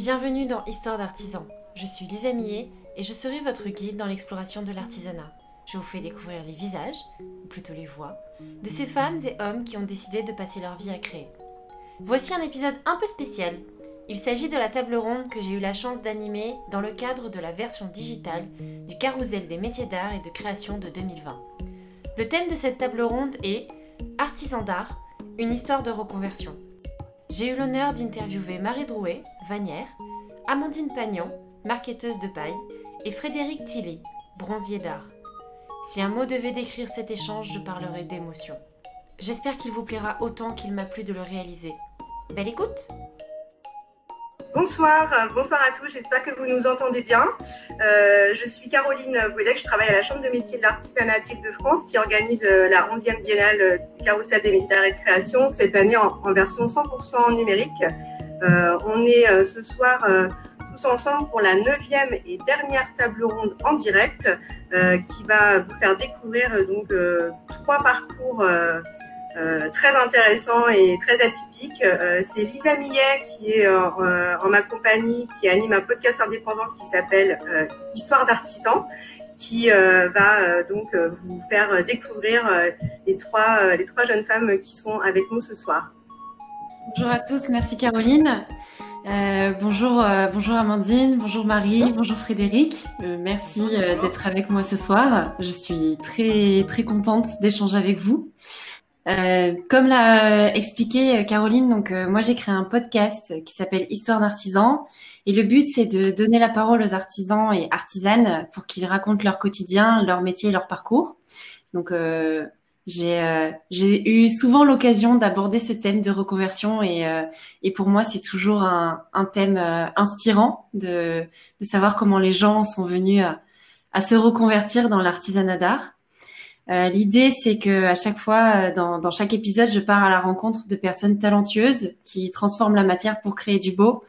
Bienvenue dans Histoire d'artisan. Je suis Lisa Millet et je serai votre guide dans l'exploration de l'artisanat. Je vous fais découvrir les visages, ou plutôt les voix, de ces femmes et hommes qui ont décidé de passer leur vie à créer. Voici un épisode un peu spécial. Il s'agit de la table ronde que j'ai eu la chance d'animer dans le cadre de la version digitale du Carousel des métiers d'art et de création de 2020. Le thème de cette table ronde est Artisan d'art, une histoire de reconversion. J'ai eu l'honneur d'interviewer Marie Drouet, Vanière, Amandine Pagnon, marqueteuse de paille, et Frédéric Tilly, bronzier d'art. Si un mot devait décrire cet échange, je parlerais d'émotion. J'espère qu'il vous plaira autant qu'il m'a plu de le réaliser. Belle écoute Bonsoir, euh, bonsoir à tous, j'espère que vous nous entendez bien. Euh, je suis Caroline Bouedec, je travaille à la Chambre de métiers de l'artisanat de France qui organise euh, la 11e biennale du Carousel des métiers et de création, cette année en, version 100% numérique. on est ce soir tous ensemble pour la 9e et dernière table ronde en direct qui va vous faire découvrir donc trois parcours euh, très intéressant et très atypique. Euh, c'est Lisa Millet qui est euh, en ma compagnie, qui anime un podcast indépendant qui s'appelle Histoire d'artisan, qui va donc vous faire découvrir les trois les trois jeunes femmes qui sont avec nous ce soir. Bonjour à tous, merci Caroline. bonjour, bonjour Amandine, bonjour Marie, bonjour Frédéric. merci d'être avec moi ce soir. Je suis très très contente d'échanger avec vous. Euh, comme l'a expliqué euh, Caroline, donc euh, moi j'ai créé un podcast qui s'appelle Histoire d'artisans et le but c'est de donner la parole aux artisans et artisanes pour qu'ils racontent leur quotidien, leur métier, leur parcours. Donc j'ai j'ai eu souvent l'occasion d'aborder ce thème de reconversion et et pour moi c'est toujours un, un thème inspirant de de savoir comment les gens sont venus à, à se reconvertir dans l'artisanat d'art. Euh, l'idée, c'est que à chaque fois, euh, dans, chaque épisode, je pars à la rencontre de personnes talentueuses qui transforment la matière pour créer du beau.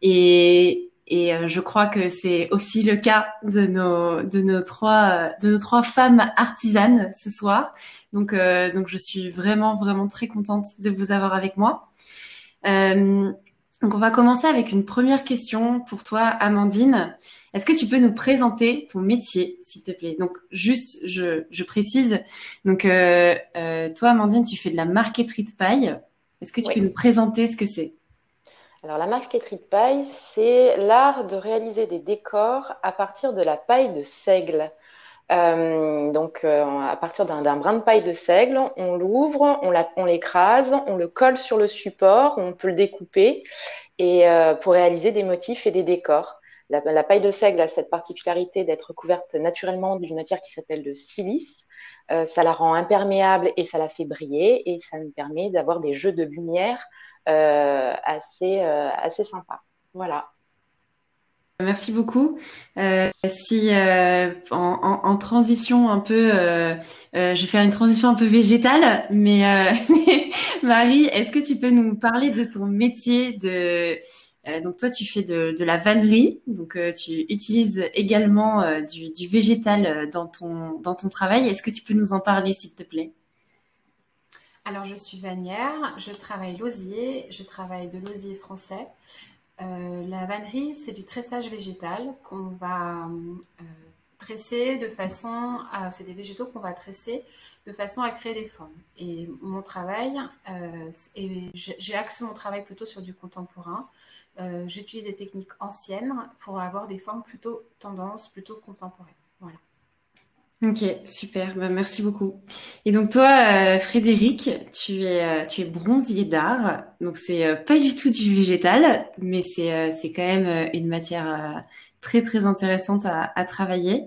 Et, euh, je crois que c'est aussi le cas de nos de nos trois de nos trois femmes artisanes ce soir. Donc donc je suis vraiment vraiment très contente de vous avoir avec moi. Donc on va commencer avec une première question pour toi, Amandine. Est-ce que tu peux nous présenter ton métier, s'il te plaît? Donc juste, je, je précise. Donc euh, euh, toi, Amandine, tu fais de la marqueterie de paille. Est-ce que tu peux nous présenter ce que c'est? Alors la marqueterie de paille, c'est l'art de réaliser des décors à partir de la paille de seigle. Euh, donc, euh, à partir d'un brin de paille de seigle, on l'ouvre, on l'écrase, on, le colle sur le support, on peut le découper et euh, pour réaliser des motifs et des décors. La, la paille de seigle a cette particularité d'être couverte naturellement d'une matière qui s'appelle le silice. ça la rend imperméable et ça la fait briller et ça nous permet d'avoir des jeux de lumière assez assez sympas. Voilà. Merci beaucoup. Euh, si euh, en, transition un peu, euh, je vais faire une transition un peu végétale, mais, Marie, est-ce que tu peux nous parler de ton métier de donc toi tu fais de, de la vannerie, donc tu utilises également du, du, végétal dans ton dans ton travail. Est-ce que tu peux nous en parler s'il te plaît? Alors je suis vannière, je travaille l'osier, je travaille de l'osier français. Euh, la vannerie, c'est du tressage végétal qu'on va euh, tresser de façon à. C'est des végétaux qu'on va tresser de façon à créer des formes. Et mon travail, euh, j'ai axé mon travail plutôt sur du contemporain. J'utilise des techniques anciennes pour avoir des formes plutôt tendance, plutôt contemporaines. Ok, super, bah, merci beaucoup. Et donc toi, euh, Frédéric, tu es euh, tu es bronzier d'art, donc c'est euh, pas du tout du végétal, mais c'est c'est quand même une matière très très intéressante à, à travailler.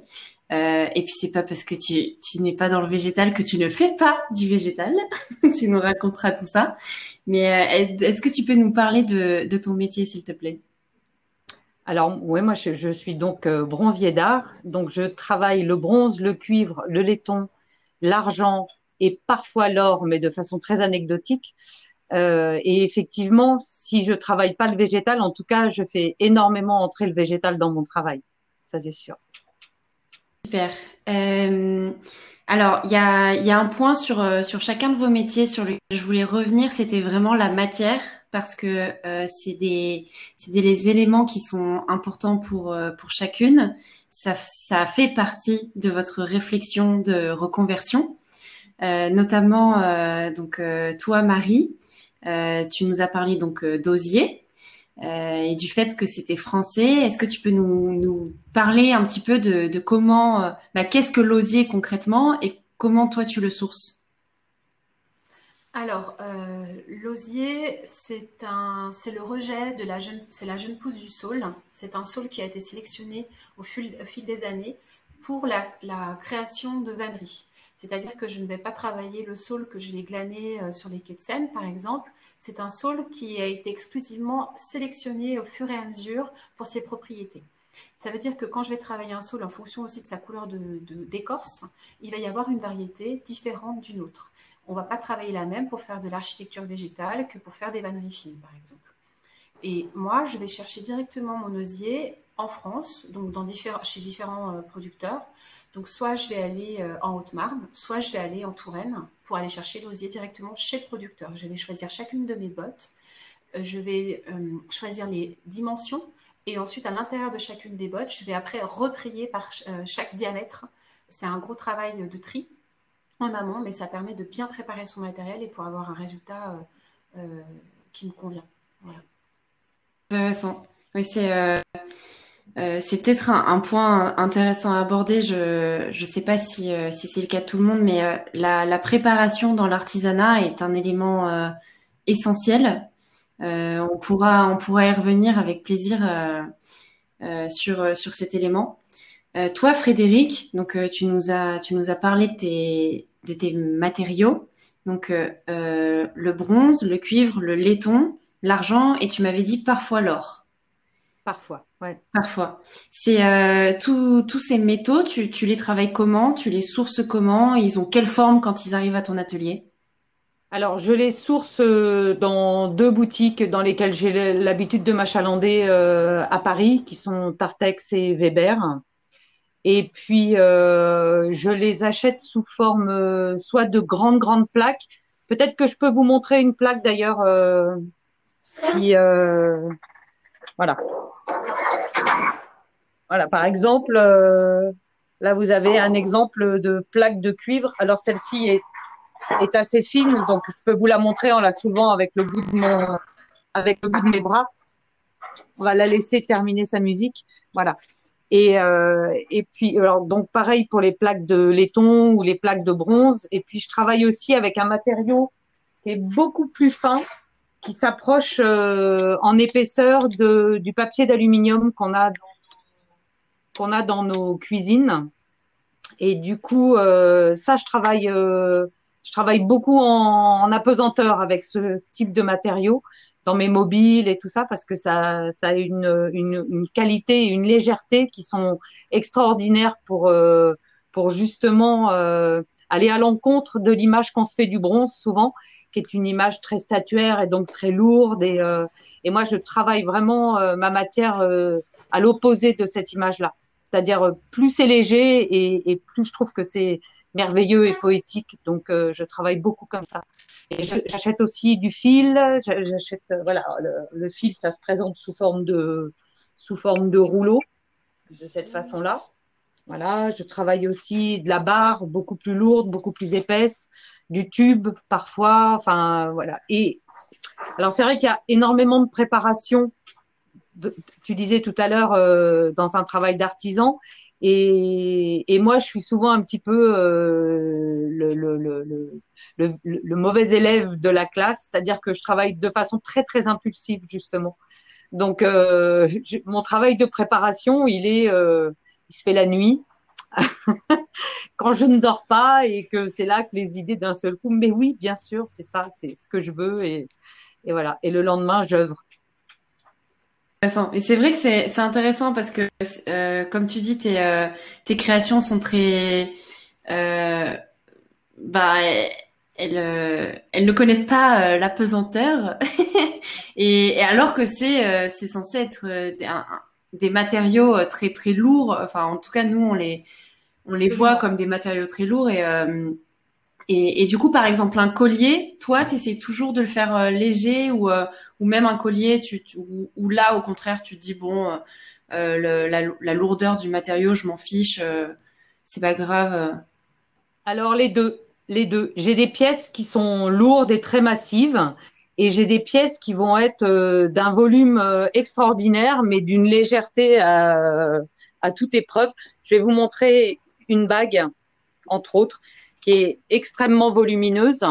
et puis c'est pas parce que tu tu n'es pas dans le végétal que tu ne fais pas du végétal. tu nous raconteras tout ça. Mais est-ce que tu peux nous parler de de ton métier, s'il te plaît? Alors, oui, moi, je, suis donc euh, bronzier d'art. Donc, je travaille le bronze, le cuivre, le laiton, l'argent et parfois l'or, mais de façon très anecdotique. Euh, et effectivement, si je travaille pas le végétal, en tout cas, je fais énormément entrer le végétal dans mon travail. Ça, c'est sûr. Super. Euh, alors, il y a, un point sur, sur chacun de vos métiers sur lequel je voulais revenir, c'était vraiment la matière parce que c'est des des éléments qui sont importants pour pour chacune. Ça ça fait partie de votre réflexion de reconversion, notamment donc toi Marie, tu nous as parlé donc d'osier. Euh, et du fait que c'était français. Est-ce que tu peux nous, nous, parler un petit peu de, de comment, euh, bah, qu'est-ce que l'osier concrètement et comment toi tu le sources? Alors, euh, l'osier, c'est le rejet de la jeune, c'est la jeune pousse du saule. C'est un saule qui a été sélectionné au fil, des années pour la, création de vanneries. C'est-à-dire que je ne vais pas travailler le saule que je vais glaner sur les quais de Seine, par exemple, c'est un saule qui a été exclusivement sélectionné au fur et à mesure pour ses propriétés. Ça veut dire que quand je vais travailler un saule en fonction aussi de sa couleur d'écorce, il va y avoir une variété différente d'une autre. On va pas travailler la même pour faire de l'architecture végétale que pour faire des vanneries fines, par exemple. Et moi, je vais chercher directement mon osier en France, donc chez différents euh, producteurs, donc soit je vais aller euh, en Haute-Marne, soit je vais aller en Touraine pour aller chercher l'osier directement chez le producteur. Je vais choisir chacune de mes bottes, euh, je vais choisir les dimensions et ensuite à l'intérieur de chacune des bottes, je vais après retrier par chaque diamètre. C'est un gros travail de tri en amont, mais ça permet de bien préparer son matériel et pour avoir un résultat qui me convient. Intéressant. Euh, c'est peut-être un, point intéressant à aborder. Je ne sais pas si, euh, c'est le cas de tout le monde, mais euh, la, la, préparation dans l'artisanat est un élément essentiel. on pourra on pourra y revenir avec plaisir sur sur cet élément. toi, Frédéric, donc tu nous as tu nous as parlé de tes de tes matériaux, donc le bronze, le cuivre, le laiton, l'argent, et tu m'avais dit parfois l'or. Parfois. Ouais. Parfois. C'est euh, tous ces métaux, tu, tu les travailles comment? Tu les sources comment? Ils ont quelle forme quand ils arrivent à ton atelier? Alors, je les source euh, dans deux boutiques dans lesquelles j'ai l'habitude de m'achalander euh, à Paris, qui sont Tartex et Weber. Et puis, euh, je les achète sous forme euh, soit de grandes, grandes plaques. Peut-être que je peux vous montrer une plaque d'ailleurs, si... voilà. Voilà, par exemple, euh, là vous avez un exemple de plaque de cuivre. Alors celle-ci est, est assez fine, donc je peux vous la montrer en la soulevant avec le bout de mon, avec le bout de mes bras. On va la laisser terminer sa musique. Voilà. Et, euh, et puis, alors, donc pareil pour les plaques de laiton ou les plaques de bronze. Et puis, je travaille aussi avec un matériau qui est beaucoup plus fin, qui s'approche euh, en épaisseur de, du papier d'aluminium qu'on a qu'on a dans nos cuisines. Et du coup, euh, ça, je travaille, euh, je travaille beaucoup en, en, apesanteur avec ce type de matériaux dans mes mobiles et tout ça parce que ça, ça a une, une, une qualité et une légèreté qui sont extraordinaires pour, euh, pour justement euh, aller à l'encontre de l'image qu'on se fait du bronze souvent qui est une image très statuaire et donc très lourde. Et, euh, et moi, je travaille vraiment euh, ma matière euh, à l'opposé de cette image-là. C'est-à-dire plus c'est léger et, et, plus je trouve que c'est merveilleux et poétique. Donc, je travaille beaucoup comme ça. Et j'achète aussi du fil. J'achète, voilà, le, le, fil, ça se présente sous forme de sous forme de rouleau, de cette façon-là. Voilà, je travaille aussi de la barre beaucoup plus lourde, beaucoup plus épaisse du tube parfois. Enfin, voilà. Et alors, c'est vrai qu'il y a énormément de préparation. tu disais tout à l'heure euh, dans un travail d'artisan. Et, et, moi, je suis souvent un petit peu euh, le, le, le, le, mauvais élève de la classe, c'est-à-dire que je travaille de façon très très impulsive justement. Donc, euh, mon travail de préparation, il est, euh, il se fait la nuit. quand je ne dors pas et que c'est là que les idées d'un seul coup, mais oui, bien sûr, c'est ça, c'est ce que je veux et, et voilà. Et le lendemain, j'œuvre. Et c'est vrai que c'est intéressant parce que, euh, comme tu dis, tes, euh, tes créations sont très, euh, bah, elles, euh, elles ne connaissent pas euh, la pesanteur, et, et, alors que c'est, euh, c'est censé être des, un, des matériaux très très lourds. Enfin, en tout cas, nous, on les, on les voit comme des matériaux très lourds et, euh, Et, du coup, par exemple, un collier, toi, tu essaies toujours de le faire léger ou, ou même un collier, tu, là, au contraire, tu te dis, bon, la, lourdeur du matériau, je m'en fiche, c'est pas grave. Alors, les deux. Les deux. J'ai des pièces qui sont lourdes et très massives et j'ai des pièces qui vont être d'un volume extraordinaire, mais d'une légèreté à toute épreuve. Je vais vous montrer une bague, entre autres, qui est extrêmement volumineuse.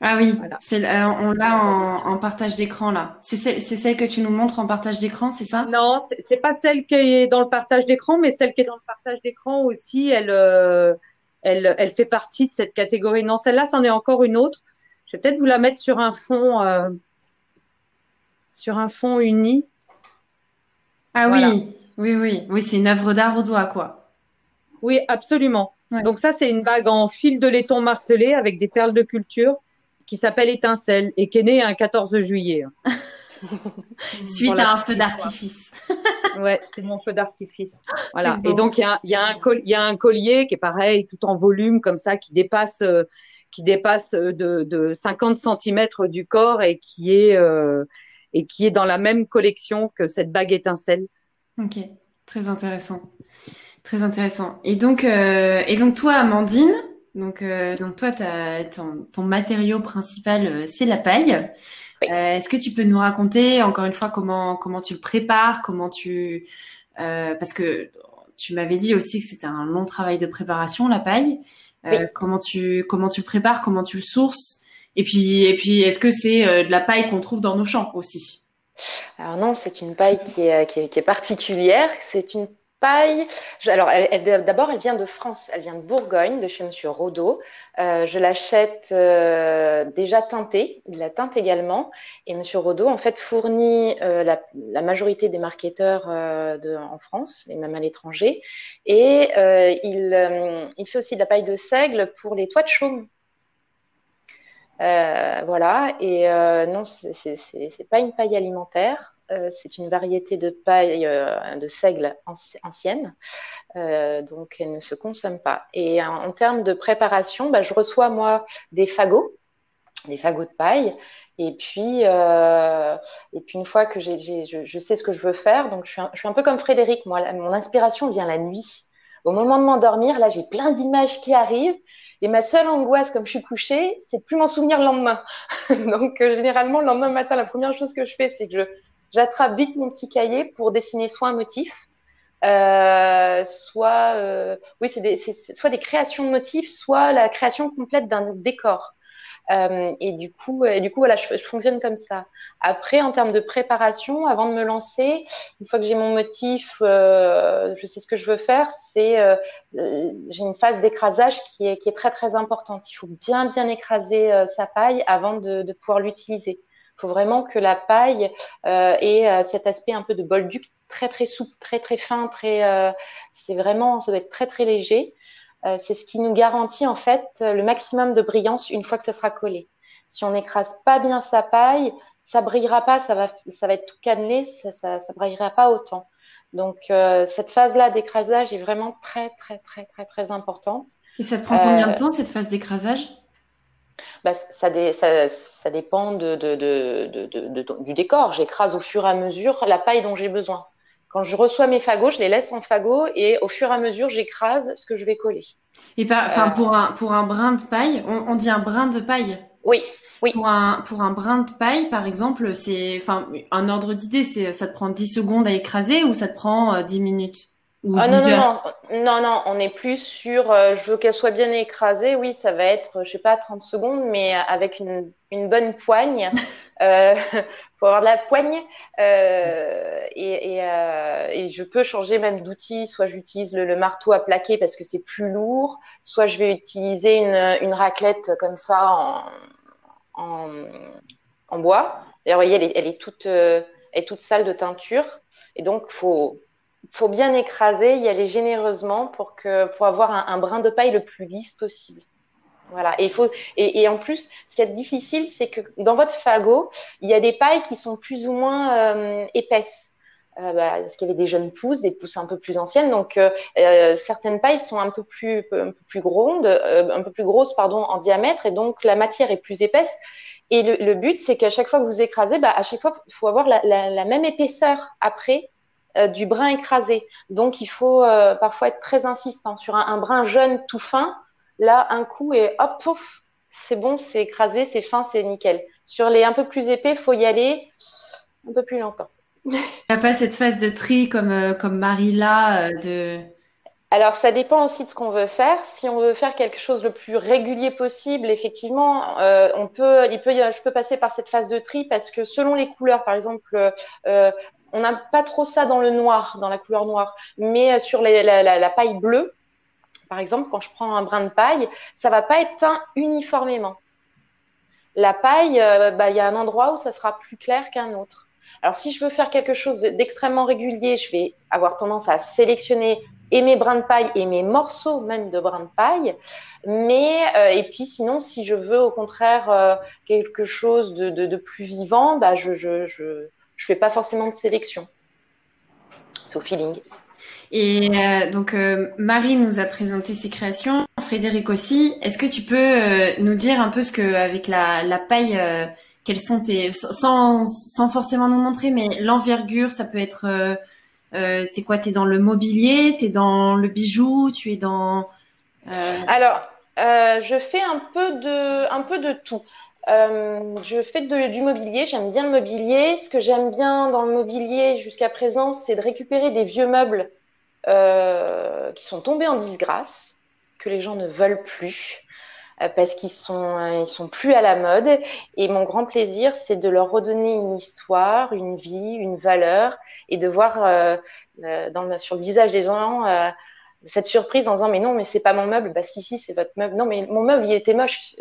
Ah oui, c'est, euh, on l'a en, partage d'écran là. C'est celle, celle, que tu nous montres en partage d'écran, c'est ça? Non, c'est, n'est pas celle qui est dans le partage d'écran, mais celle qui est dans le partage d'écran aussi, elle, euh, elle, elle fait partie de cette catégorie. Non, celle-là, c'en est encore une autre. Je vais peut-être vous la mettre sur un fond, euh, sur un fond uni. Ah oui, oui, oui, oui, c'est une œuvre d'art au doigt, quoi. Oui, absolument. Donc ça, c'est une bague en fil de laiton martelé avec des perles de culture qui s'appelle Étincelle et qui est née un 14 juillet. Suite à un feu d'artifice. ouais, c'est mon feu d'artifice. Voilà. Et donc, il y a, y, a y a, un collier qui est pareil, tout en volume, comme ça, qui dépasse, euh, qui dépasse de, de 50 cm du corps et qui, est, euh, et qui est dans la même collection que cette bague étincelle. Ok, très intéressant. Très intéressant. Et donc, euh, et donc toi, Amandine, donc, euh, donc toi, as, ton, ton matériau principal, euh, c'est la paille. Euh, Est-ce que tu peux nous raconter encore une fois comment comment tu le prépares, comment tu euh, parce que tu m'avais dit aussi que c'était un long travail de préparation la paille. Euh, Comment tu comment tu le prépares, comment tu le sources, et puis et puis est-ce que c'est de la paille qu'on trouve dans nos champs aussi? Alors non, c'est une paille qui est, qui est, qui est particulière. C'est une alors, elle, d'abord, elle vient de France. Elle vient de Bourgogne, de chez Monsieur Rodeau. Euh, je l'achète euh, déjà teintée. Il la teinte également. Et Monsieur Rodeau, en fait, fournit euh, la, majorité des marketeurs en France et même à l'étranger. Et il, il fait aussi de la paille de seigle pour les toits de chaume voilà, et non, c'est pas une paille alimentaire, euh, c'est une variété de paille de seigle ancienne, donc elle ne se consomme pas. Et en, termes de préparation, bah, je reçois moi des fagots, des fagots de paille, et puis, et puis une fois que je, sais ce que je veux faire, donc je suis un, peu comme Frédéric, moi, mon inspiration vient la nuit. Au moment de m'endormir, là, j'ai plein d'images qui arrivent et ma seule angoisse, comme je suis couchée, c'est de plus m'en souvenir le lendemain. Donc, euh, généralement, le lendemain matin, la première chose que je fais, c'est que je, j'attrape vite mon petit cahier pour dessiner soit un motif, euh, soit, euh, oui, c'est, des, soit des créations de motifs, soit la création complète d'un décor. Euh, et du coup, du coup, voilà, je, fonctionne comme ça. Après, en termes de préparation, avant de me lancer, une fois que j'ai mon motif, je sais ce que je veux faire, c'est j'ai une phase d'écrasage qui est, très très importante. Il faut bien bien écraser sa paille avant de pouvoir l'utiliser. Il faut vraiment que la paille euh, ait cet aspect un peu de bolduc très très souple, très très fin, très. c'est vraiment, ça doit être très très léger. Euh, c'est ce qui nous garantit en fait le maximum de brillance une fois que ça sera collé. Si on n'écrase pas bien sa paille, ça brillera pas, ça va, ça va être tout cannelé, ça, ça, ça brillera pas autant. Donc euh, cette phase-là d'écrasage est vraiment très très très très très importante. Et ça te prend combien de euh, temps cette phase d'écrasage? Bah, ça, ça, ça, dépend de, de, de, du décor. J'écrase au fur et à mesure la paille dont j'ai besoin. Quand je reçois mes fagots, je les laisse en fagots et au fur et à mesure, j'écrase ce que je vais coller. Et enfin, euh, pour un pour un brin de paille, on, dit un brin de paille. Oui, oui. Pour un pour un brin de paille, par exemple, c'est enfin un ordre d'idée, c'est ça te prend 10 secondes à écraser ou ça te prend 10 euh, ah, non, non, non, non, non, on est plus sur, euh, je veux qu'elle soit bien écrasée. Oui, ça va être, je sais pas, 30 secondes, mais avec une, une bonne poigne. euh, faut avoir de la poigne. Euh, et, et, euh, et, je peux changer même d'outil. Soit j'utilise le, le, marteau à plaquer parce que c'est plus lourd, soit je vais utiliser une, une raclette comme ça en, en, en bois. D'ailleurs, vous voyez, elle est, elle est toute, euh, elle est toute sale de teinture. Et donc, faut faut bien écraser, y aller généreusement pour que pour avoir un, brin de paille le plus lisse possible. Voilà. Et faut et, en plus, ce qui est difficile, c'est que dans votre fagot, il y a des pailles qui sont plus ou moins euh, épaisses. euh, bah, parce qu'il y avait des jeunes pousses, des pousses un peu plus anciennes. Donc euh, euh, certaines pailles sont un peu plus, un peu plus grondes, un peu plus grosses pardon en diamètre, et donc la matière est plus épaisse. Et le, but, c'est qu'à chaque fois que vous écrasez, bah, à chaque fois, il faut avoir la, la, même épaisseur après du brin écrasé. Donc il faut parfois être très insistant sur un, un, brin jeune tout fin. Là, un coup et hop, pouf, c'est bon, c'est écrasé, c'est fin, c'est nickel. Sur les un peu plus épais, faut y aller un peu plus longtemps. Il n'y a pas cette phase de tri comme, euh, comme Marie là, euh, de... Alors, ça dépend aussi de ce qu'on veut faire. Si on veut faire quelque chose le plus régulier possible, effectivement, euh, on peut, il peut, je peux passer par cette phase de tri parce que selon les couleurs, par exemple, on n'a pas trop ça dans le noir, dans la couleur noire, mais sur la, paille bleue, par exemple, quand je prends un brin de paille, ça va pas être teint uniformément. La paille, bah, il y a un endroit où ça sera plus clair qu'un autre. Alors, si je veux faire quelque chose d'extrêmement régulier, je vais avoir tendance à sélectionner et mes brins de paille et mes morceaux même de brins de paille. Mais euh, et puis sinon, si je veux au contraire euh, quelque chose de, plus vivant, bah je je fais pas forcément de sélection. C'est au feeling. Et euh, donc Marie nous a présenté ses créations, Frédéric aussi. Est-ce que tu peux nous dire un peu ce que avec la, la paille quels sont tes sans sans forcément nous montrer, mais l'envergure, ça peut être euh, euh, t'es quoi? T'es dans le mobilier, t'es dans le bijou, tu es dans. Euh... Alors, euh, je fais un peu de un peu de tout. Euh, je fais du mobilier, j'aime bien le mobilier. Ce que j'aime bien dans le mobilier jusqu'à présent, c'est de récupérer des vieux meubles qui sont tombés en disgrâce, que les gens ne veulent plus. Euh, parce qu'ils sont euh, ils sont plus à la mode et mon grand plaisir c'est de leur redonner une histoire, une vie, une valeur et de voir euh, sur le visage des gens cette surprise en disant mais non mais c'est pas mon meuble bah si si c'est votre meuble non mais mon meuble il était moche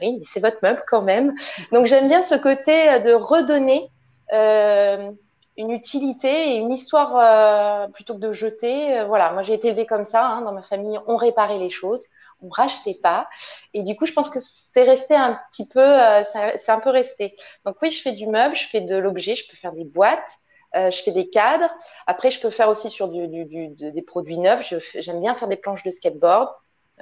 oui mais c'est votre meuble quand même donc j'aime bien ce côté de redonner euh, une utilité et une histoire euh, plutôt que de jeter. voilà, moi j'ai été élevée comme ça. Hein, dans ma famille, on réparait les choses on rachetait pas. Et du coup, je pense que c'est resté un petit peu, euh, c'est un peu resté. Donc oui, je fais du meuble, je fais de l'objet, je peux faire des boîtes, euh, je fais des cadres. Après, je peux faire aussi sur des produits neufs. J'aime bien faire des planches de skateboard.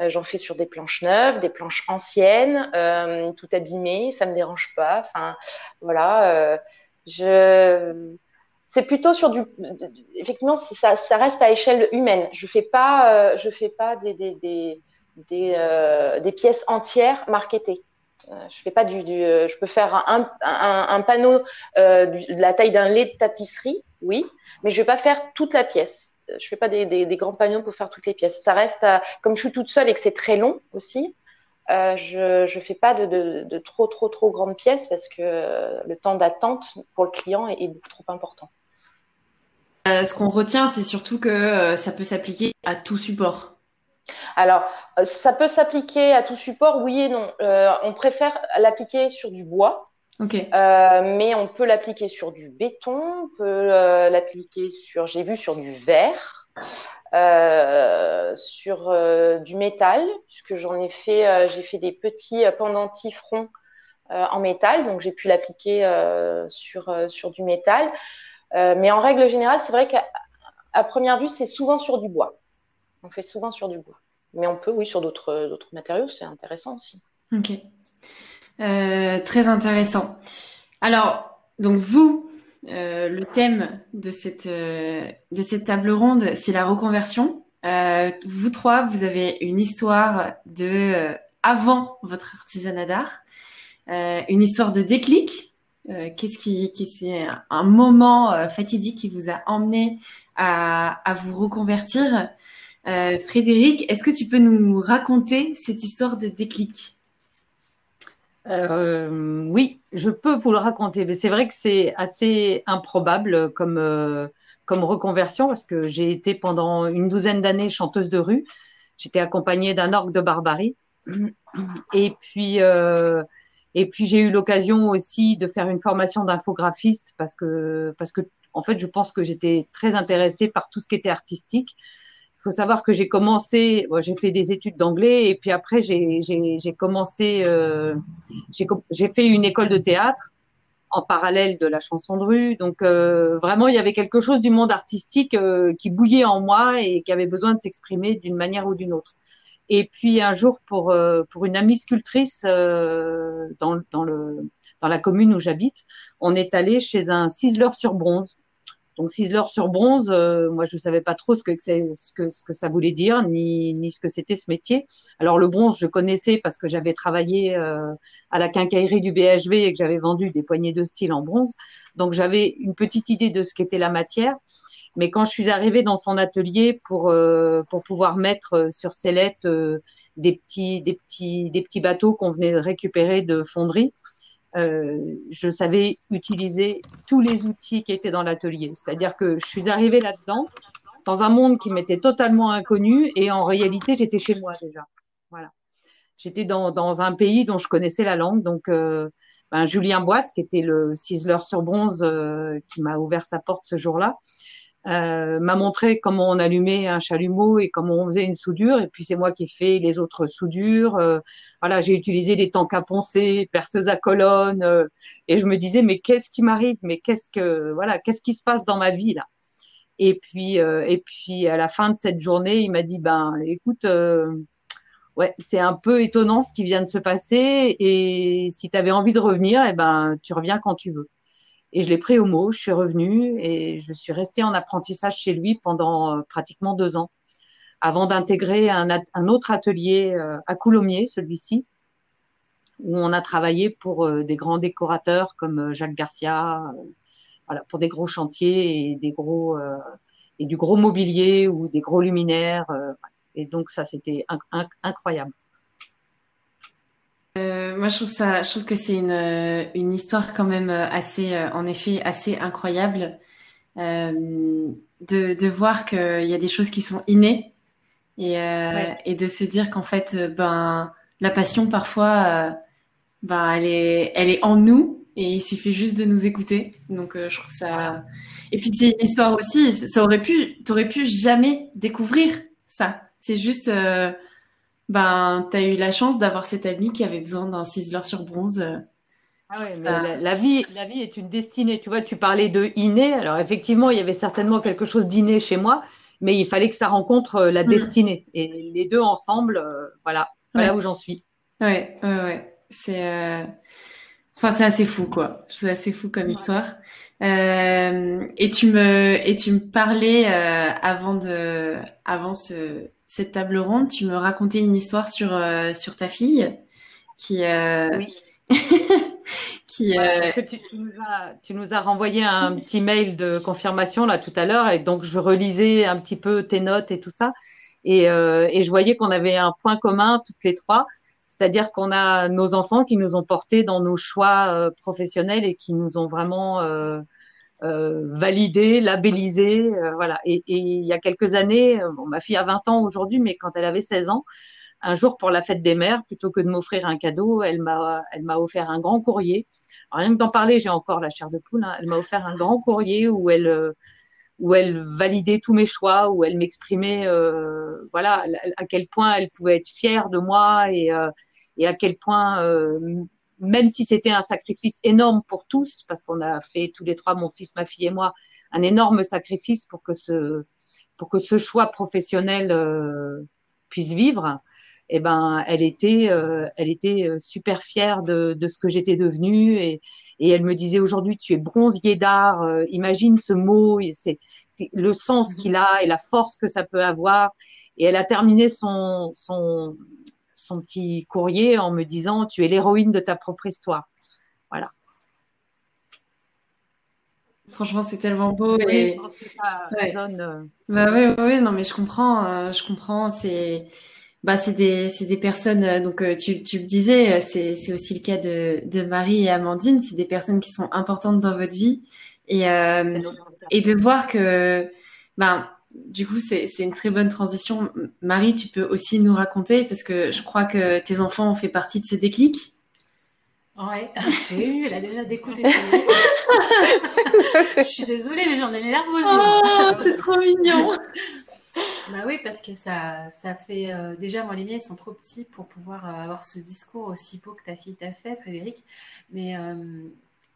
Euh, J'en fais sur des planches neuves, des planches anciennes, euh, tout abîmées, ça me dérange pas. Enfin, voilà. Euh, je c'est plutôt sur du effectivement ça, ça reste à échelle humaine je fais pas je fais pas des, des, des des, euh, des pièces entières marketées. Euh, je fais pas du, du euh, je peux faire un, un, un panneau de la taille d'un lait de tapisserie, oui, mais je vais pas faire toute la pièce je fais pas des, des, des, grands panneaux pour faire toutes les pièces. Ça reste, comme je suis toute seule et que c'est très long aussi, euh, je je fais pas de, de, de, trop trop trop grandes pièces parce que le temps d'attente pour le client est, est, beaucoup trop important. Euh, ce qu'on retient, c'est surtout que ça peut s'appliquer à tout support. Alors, euh, ça peut s'appliquer à tout support, oui et non. Euh, on préfère l'appliquer sur du bois, okay. euh, mais on peut l'appliquer sur du béton, on peut euh, l'appliquer sur, j'ai vu sur du verre, euh, sur du métal, puisque j'en ai fait, j'ai fait des petits pendentifs ronds en métal, donc j'ai pu l'appliquer sur sur du métal. mais en règle générale, c'est vrai qu'à première vue, c'est souvent sur du bois. On fait souvent sur du bois. Mais on peut, oui, sur d'autres, d'autres matériaux, c'est intéressant aussi. Ok. Euh, très intéressant. Alors, donc vous, euh, le thème de cette, euh, de cette table ronde, c'est la reconversion. Euh, vous trois, vous avez une histoire de euh, avant votre artisanat d'art, une histoire de déclic. Qu'est-ce qui, qui c'est un moment fatidique qui vous a emmené à, à vous reconvertir? Frédéric, est-ce que tu peux nous raconter cette histoire de déclic? Euh, Oui, je peux vous le raconter, mais c'est vrai que c'est assez improbable comme, euh, comme reconversion parce que j'ai été pendant une douzaine d'années chanteuse de rue. J'étais accompagnée d'un orgue de barbarie. Et puis, euh, et puis j'ai eu l'occasion aussi de faire une formation d'infographiste parce que, parce que, en fait, je pense que j'étais très intéressée par tout ce qui était artistique faut savoir que j'ai commencé, bon, j'ai fait des études d'anglais et puis après j'ai commencé, euh, j'ai fait une école de théâtre en parallèle de la chanson de rue. Donc vraiment, il y avait quelque chose du monde artistique qui bouillait en moi et qui avait besoin de s'exprimer d'une manière ou d'une autre. Et puis un jour, pour pour une amie sculptrice dans, dans le dans la commune où j'habite, on est allé chez un ciseleur sur bronze donc Sizzler sur bronze, euh, moi je ne savais pas trop ce que, ce que, ce que ça voulait dire, ni, ni ce que c'était ce métier. Alors le bronze, je connaissais parce que j'avais travaillé euh, à la quincaillerie du BHV et que j'avais vendu des poignées de style en bronze. Donc j'avais une petite idée de ce qu'était la matière. Mais quand je suis arrivée dans son atelier pour euh, pour pouvoir mettre sur sellette des petits des petits des petits bateaux qu'on venait récupérer de fonderie, euh, je savais utiliser tous les outils qui étaient dans l'atelier. C'est-à-dire que je suis arrivée là-dedans dans un monde qui m'était totalement inconnu et en réalité j'étais chez moi déjà. Voilà. J'étais dans, dans un pays dont je connaissais la langue. Donc euh, ben, Julien Boisse, qui était le ciseleur sur bronze, euh, qui m'a ouvert sa porte ce jour-là, euh, m'a montré comment on allumait un chalumeau et comment on faisait une soudure. Et puis c'est moi qui ai fait les autres soudures. Euh, voilà, j'ai utilisé des tanks à poncer, perceuses à colonne. Euh, et je me disais mais qu'est-ce qui m'arrive? Mais qu'est-ce que voilà, qu'est-ce qui se passe dans ma vie là? Et puis et puis à la fin de cette journée, il m'a dit ben écoute. Ouais, c'est un peu étonnant ce qui vient de se passer et si tu avais envie de revenir, eh ben tu reviens quand tu veux. Et je l'ai pris au mot, je suis revenue et je suis restée en apprentissage chez lui pendant euh, pratiquement deux ans, avant d'intégrer un, autre atelier euh, à Coulommiers, celui-ci, où on a travaillé pour euh, des grands décorateurs comme Jacques Garcia, voilà, pour des gros chantiers et des gros et du gros mobilier ou des gros luminaires. et donc ça, c'était incroyable. Euh, moi, je trouve ça, je trouve que c'est une, euh, une histoire quand même euh, assez, en effet, assez incroyable de, de voir qu'il y a des choses qui sont innées et, et de se dire qu'en fait, ben, la passion parfois, ben, elle est, elle est en nous et il suffit juste de nous écouter. Donc, je trouve ça. Et puis c'est une histoire aussi. Ça aurait pu, t'aurais pu jamais découvrir ça. C'est juste ben, tu as eu la chance d'avoir cet ami qui avait besoin d'un ciseleur sur bronze. Ah ouais, mais la, vie, la vie est une destinée. Tu vois, tu parlais de inné. Alors, effectivement, il y avait certainement quelque chose d'inné chez moi, mais il fallait que ça rencontre euh, la mm. destinée. Et les deux ensemble, euh, voilà, voilà où j'en suis. Ouais, ouais, ouais. C'est. Euh, enfin, c'est assez fou, quoi. C'est assez fou comme histoire. Euh, et tu me et tu me parlais euh, avant de avant ce cette table ronde, tu me racontais une histoire sur euh, sur ta fille qui euh, oui. qui euh, tu, nous as, renvoyé un petit mail de confirmation là tout à l'heure et donc je relisais un petit peu tes notes et tout ça et, et je voyais qu'on avait un point commun toutes les trois c'est-à-dire qu'on a nos enfants qui nous ont portés dans nos choix professionnels et qui nous ont vraiment euh, validé, labellisé, euh, voilà. Et, il y a quelques années, euh, ma fille a 20 ans aujourd'hui, mais quand elle avait 16 ans, un jour pour la fête des mères, plutôt que de m'offrir un cadeau, elle m'a, elle m'a offert un grand courrier. rien que d'en parler, j'ai encore la chair de poule. Hein. Elle m'a offert un grand courrier où elle, où elle validait tous mes choix, où elle m'exprimait, voilà, à quel point elle pouvait être fière de moi et, et à quel point même si c'était un sacrifice énorme pour tous, parce qu'on a fait tous les trois, mon fils, ma fille et moi, un énorme sacrifice pour que ce, pour que ce choix professionnel euh, puisse vivre, eh ben, elle était, euh, elle était euh, super fière de, de ce que j'étais devenue et, et elle me disait aujourd'hui tu es bronzier d'art. imagine ce mot, c'est le sens mmh. qu'il a et la force que ça peut avoir. Et elle a terminé son, son, son petit courrier en me disant tu es l'héroïne de ta propre histoire. Voilà. Franchement, c'est tellement beau et euh, Bah oui, oui, non, mais je comprends, euh, je comprends. C'est, bah, c'est des, c'est des personnes. Euh, donc, tu, tu le disais, c'est, c'est aussi le cas de, de Marie et Amandine. C'est des personnes qui sont importantes dans votre vie et et de voir que, ben, du coup, c'est une très bonne transition. Marie, tu peux aussi nous raconter, parce que je crois que tes enfants ont fait partie de ce déclic. Ouais, j'ai eu, elle a déjà découpé. je suis désolée, mais j'en ai les larmes Oh, c'est trop mignon. bah oui, parce que ça, ça fait. Euh, déjà, moi, les miens, ils sont trop petits pour pouvoir euh, avoir ce discours aussi beau que ta fille t'a fait, Frédéric. Mais euh,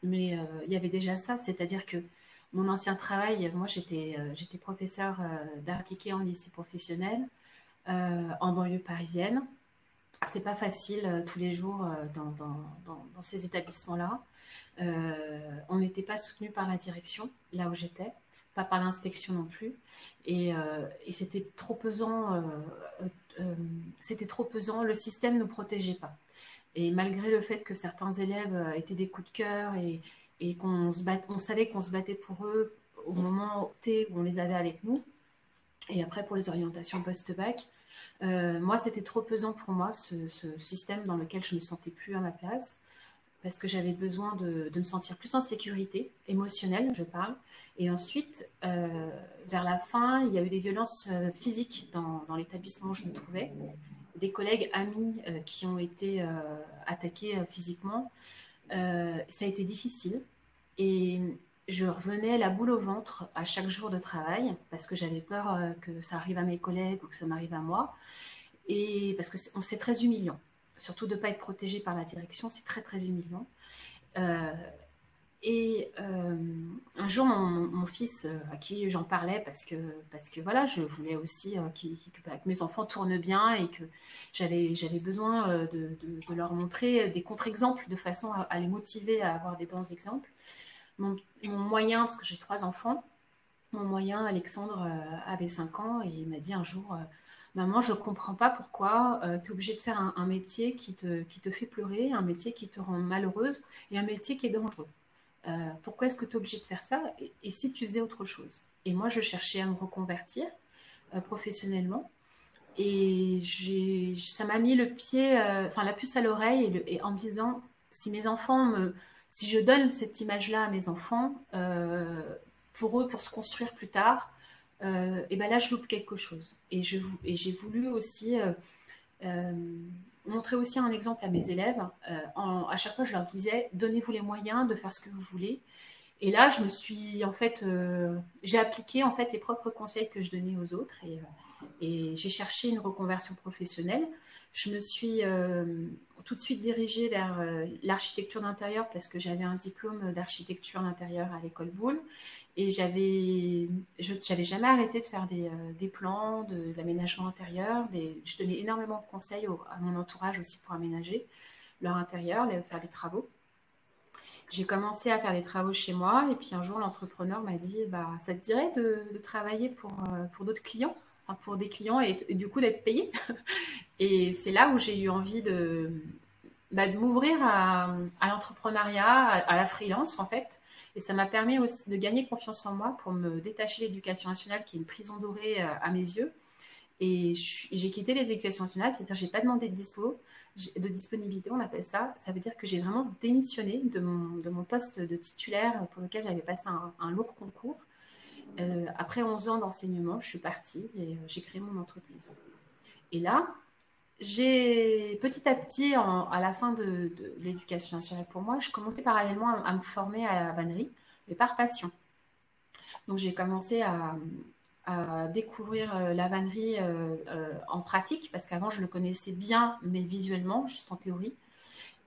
mais il y avait déjà ça, c'est-à-dire que mon ancien travail, moi j'étais j'étais professeur d'art appliqué en lycée professionnel en banlieue parisienne. C'est pas facile tous les jours dans, ces établissements-là. on n'était pas soutenu par la direction là où j'étais pas par l'inspection non plus. Et, c'était trop pesant euh, c'était trop pesant, le système ne nous protégeait pas. Et malgré le fait que certains élèves euh, étaient des coups de cœur et, qu'on se on savait qu'on se battait pour eux au moment T où on les avait avec nous, et après pour les orientations post-bac, euh, moi c'était trop pesant pour moi ce, système dans lequel je me sentais plus à ma place parce que j'avais besoin de, me sentir plus en sécurité émotionnelle, je parle. Et ensuite, euh, vers la fin, il y a eu des violences euh, physiques dans, l'établissement où je me trouvais, des collègues amis qui ont été attaqués physiquement. Ça a été difficile et je revenais la boule au ventre à chaque jour de travail parce que j'avais peur que ça arrive à mes collègues ou que ça m'arrive à moi. Et parce que c'est très humiliant surtout de ne pas être protégé par la direction, c'est très très humiliant. Euh, et euh, un jour, mon, fils, euh, à qui j'en parlais, parce que, parce que voilà, je voulais aussi que, mes enfants tournent bien et que j'avais, besoin de, leur montrer des contre-exemples de façon à, les motiver à avoir des bons exemples. Mon, moyen, parce que j'ai trois enfants, mon moyen, Alexandre, avait 5 ans et il m'a dit un jour Maman, je ne comprends pas pourquoi euh, tu es obligée de faire un, métier qui te, qui te fait pleurer, un métier qui te rend malheureuse et un métier qui est dangereux. Euh, pourquoi est-ce que tu es obligée de faire ça et, si tu faisais autre chose? Et moi, je cherchais à me reconvertir euh, professionnellement. Et ça m'a mis le pied, enfin la puce à l'oreille et, en me disant, si mes enfants me, si je donne cette image-là à mes enfants, pour eux, pour se construire plus tard, euh, et ben là je loupe quelque chose. Et j'ai voulu aussi euh, euh, montrer aussi un exemple à mes élèves. à chaque fois je leur disais donnez-vous les moyens de faire ce que vous voulez. Et là je me suis en fait j'ai appliqué en fait les propres conseils que je donnais aux autres et, et j'ai cherché une reconversion professionnelle. Je me suis tout de suite dirigée vers l'architecture d'intérieur parce que j'avais un diplôme d'architecture d'intérieur à l'école Boulle et j'avais, je n'avais jamais arrêté de faire des, euh, plans, de, l'aménagement intérieur. Je donnais énormément de conseils à mon entourage aussi pour aménager leur intérieur, faire des travaux. J'ai commencé à faire des travaux chez moi et puis un jour l'entrepreneur m'a dit bah, ça te dirait de, travailler pour, euh, pour d'autres clients, pour des clients et, du coup d'être payé? et c'est là où j'ai eu envie de, bah, m'ouvrir à l'entrepreneuriat, à, la freelance en fait. Et ça m'a permis aussi de gagner confiance en moi pour me détacher de l'éducation nationale, qui est une prison dorée euh, à mes yeux. Et j'ai quitté l'éducation nationale, c'est-à-dire j'ai pas demandé de dispo, de disponibilité, on appelle ça. Ça veut dire que j'ai vraiment démissionné de mon, poste de titulaire pour lequel j'avais passé un, lourd concours. Euh, après 11 ans d'enseignement, je suis partie et euh, j'ai créé mon entreprise. Et là, j'ai petit à petit, à la fin de, l'éducation nationale pour moi, je commençais parallèlement à, me former à la vannerie, mais par passion. Donc j'ai commencé à, découvrir euh, la vannerie euh, euh, en pratique, parce qu'avant je le connaissais bien, mais visuellement, juste en théorie.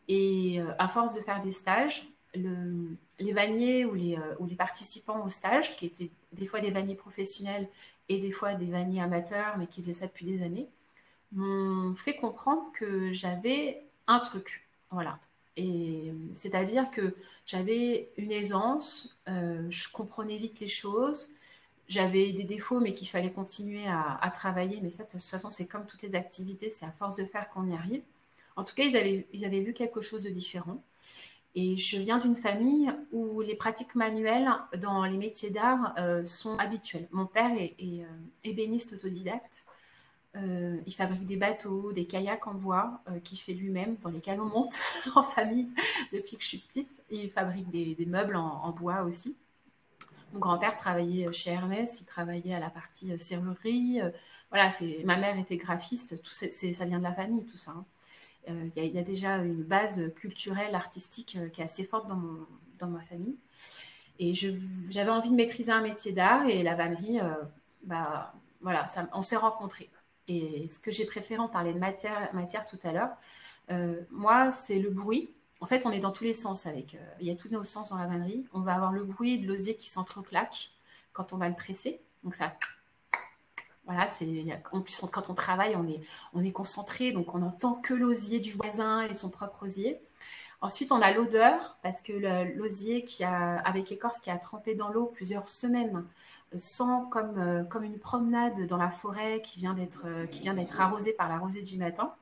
Et à force de faire des stages, les vanniers ou les, ou les participants au stage, qui étaient des fois des vanniers professionnels et des fois des vanniers amateurs, mais qui faisaient ça depuis des années, m'ont fait comprendre que j'avais un truc. Voilà. Et c'est-à-dire que j'avais une aisance, euh, je comprenais vite les choses, j'avais des défauts, mais qu'il fallait continuer à, travailler. Mais ça, de toute façon, c'est comme toutes les activités, c'est à force de faire qu'on y arrive. En tout cas, ils avaient, ils avaient vu quelque chose de différent. Et je viens d'une famille où les pratiques manuelles dans les métiers d'art euh, sont habituelles. Mon père est, euh, ébéniste autodidacte. Euh, il fabrique des bateaux, des kayaks en bois euh, qu'il fait lui-même, dans lesquels on monte en famille depuis que je suis petite. Et il fabrique des, meubles en, bois aussi. Mon grand-père travaillait chez Hermès, il travaillait à la partie euh, serrurerie. voilà, ma mère était graphiste, tout ça vient de la famille, tout ça. Hein. Il y, a déjà une base culturelle, artistique qui est assez forte dans, ma famille. Et j'avais envie de maîtriser un métier d'art et la vannerie, bah, voilà, on s'est rencontrés. Et ce que j'ai préféré, on parlait de matière, tout à l'heure, euh, moi, c'est le bruit, en fait, on est dans tous les sens avec. il y a tous nos sens dans la vannerie. On va avoir le bruit de l'osier qui s'entreclaque quand on va le tresser. Donc ça. Voilà, c'est en plus quand on travaille, on est on est concentré, donc on n'entend que l'osier du voisin et son propre osier. Ensuite, on a l'odeur parce que l'osier qui a avec écorce qui a trempé dans l'eau plusieurs semaines euh, sent comme euh, comme une promenade dans la forêt qui vient d'être euh, arrosée par la rosée du matin.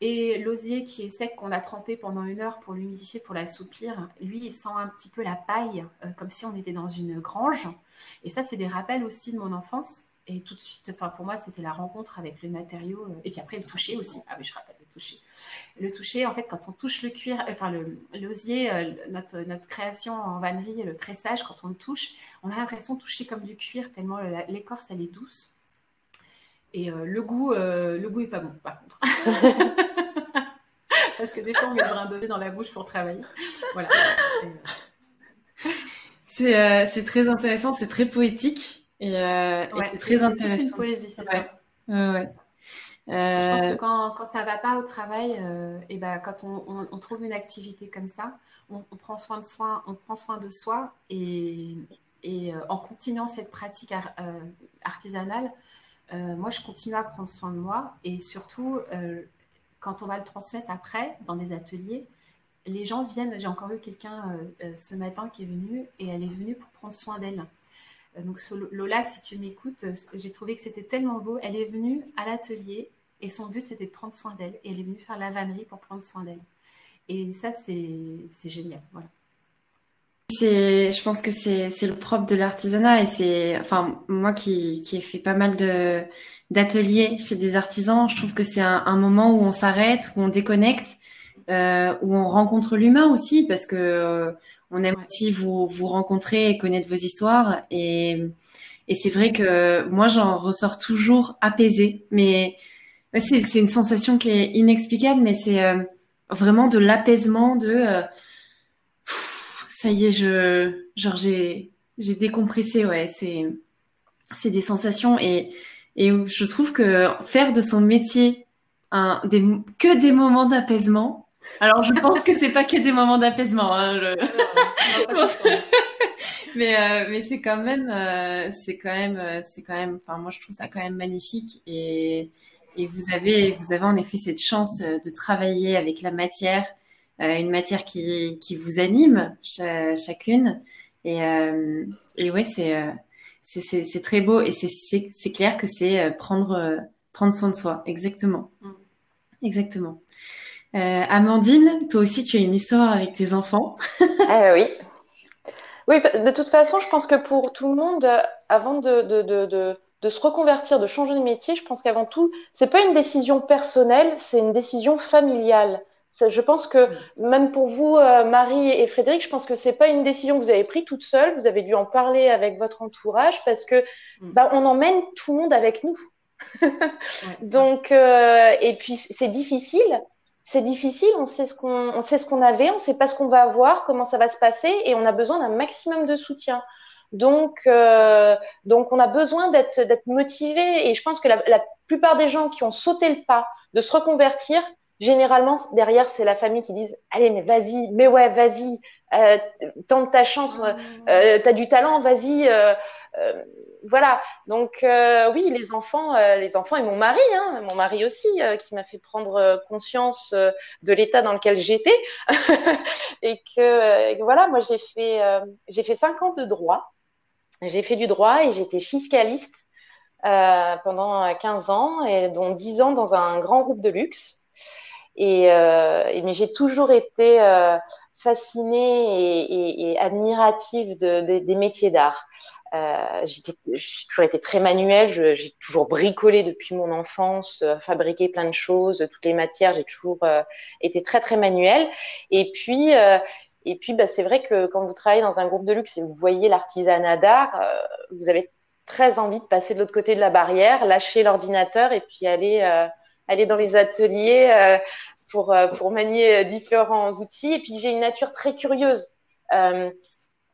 Et l'osier qui est sec, qu'on a trempé pendant une heure pour l'humidifier, pour l'assouplir, lui, il sent un petit peu la paille, comme si on était dans une grange. Et ça, c'est des rappels aussi de mon enfance. Et tout de suite, pour moi, c'était la rencontre avec le matériau. Euh, et puis après, le toucher aussi. Ah oui, je rappelle le toucher. Le toucher, en fait, quand on touche le cuir, enfin l'osier, euh, notre, notre création en vannerie, le tressage, quand on le touche, on a l'impression de toucher comme du cuir, tellement l'écorce, elle est douce. Et euh, le goût, le goût est pas bon, par contre. Parce que des fois, on met du grain dans la bouche pour travailler. Voilà. C'est très intéressant, c'est très poétique. Et, euh, très intéressant. C'est une poésie, c'est ça. Ouais, Je pense que quand, quand ça va pas au travail, euh, et ben quand on, on, trouve une activité comme ça, on, prend soin de soi, on prend soin de soi et, et euh, en continuant cette pratique artisanale, moi je continue à prendre soin de moi et surtout quand on va le transmettre après dans des ateliers, les gens viennent. J'ai encore eu quelqu'un ce matin qui est venu et elle est venue pour prendre soin d'elle. Euh, donc Lola, si tu m'écoutes, euh, j'ai trouvé que c'était tellement beau. Elle est venue à l'atelier et son but c'était de prendre soin d'elle. Et elle est venue faire la vannerie pour prendre soin d'elle. Et ça, c'est génial. Voilà. Je pense que c'est le propre de l'artisanat et c'est, enfin, moi qui, qui ai fait pas mal de d'ateliers chez des artisans, je trouve que c'est un, moment où on s'arrête, où on déconnecte, euh, où on rencontre l'humain aussi, parce que on aime aussi vous, vous rencontrer et connaître vos histoires. Et, et c'est vrai que moi, j'en ressors toujours apaisée. Mais c'est une sensation qui est inexplicable, mais c'est euh, vraiment de l'apaisement, de euh, ça y est, je genre j'ai j'ai décompressé. Ouais, c'est c'est des sensations et et je trouve que faire de son métier un des que des moments d'apaisement alors, je pense que c'est pas que des moments d'apaisement. Hein, mais euh, mais c'est quand même euh, c'est quand même euh, c'est quand même. Enfin, moi, je trouve ça quand même magnifique et et vous avez vous avez en effet cette chance de travailler avec la matière, une matière qui qui vous anime chacune et et ouais c'est c'est c'est très beau et c'est c'est clair que c'est prendre prendre soin de soi exactement mm. exactement. Euh, Amandine, toi aussi, tu as une histoire avec tes enfants. eh oui. Oui, de toute façon, je pense que pour tout le monde, avant de, de, de, de se reconvertir, de changer de métier, je pense qu'avant tout, c'est pas une décision personnelle, c'est une décision familiale. Je pense que même pour vous, euh, Marie et Frédéric, je pense que c'est pas une décision que vous avez prise toute seule. Vous avez dû en parler avec votre entourage parce que mm. bah, on emmène tout le monde avec nous. Donc, euh, et puis c'est difficile c'est difficile, on sait ce qu'on on sait ce qu'on avait, on sait pas ce qu'on va avoir, comment ça va se passer et on a besoin d'un maximum de soutien. Donc euh, donc on a besoin d'être d'être motivé et je pense que la, la, plupart des gens qui ont sauté le pas de se reconvertir, généralement derrière c'est la famille qui disent allez mais vas-y, mais ouais vas-y, euh, tente ta chance, euh, euh t'as du talent, vas-y. Euh, euh, voilà. Donc euh, oui, les enfants, euh, les enfants et mon mari, hein, mon mari aussi, qui m'a fait prendre conscience de l'état dans lequel j'étais et que voilà, moi j'ai fait j'ai fait cinq ans de droit. J'ai fait du droit et j'étais fiscaliste pendant 15 ans et dont 10 ans dans un grand groupe de luxe. Et, mais j'ai toujours été fascinée et, et, admirative de, des métiers d'art. Euh, j'ai toujours été très manuelle, j'ai toujours bricolé depuis mon enfance, euh, fabriqué plein de choses, toutes les matières, j'ai toujours euh, été très très manuelle. Et puis euh, et puis bah, c'est vrai que quand vous travaillez dans un groupe de luxe et vous voyez l'artisanat d'art, vous avez très envie de passer de l'autre côté de la barrière, lâcher l'ordinateur et puis aller aller dans les ateliers pour pour manier différents outils. Et puis j'ai une nature très curieuse.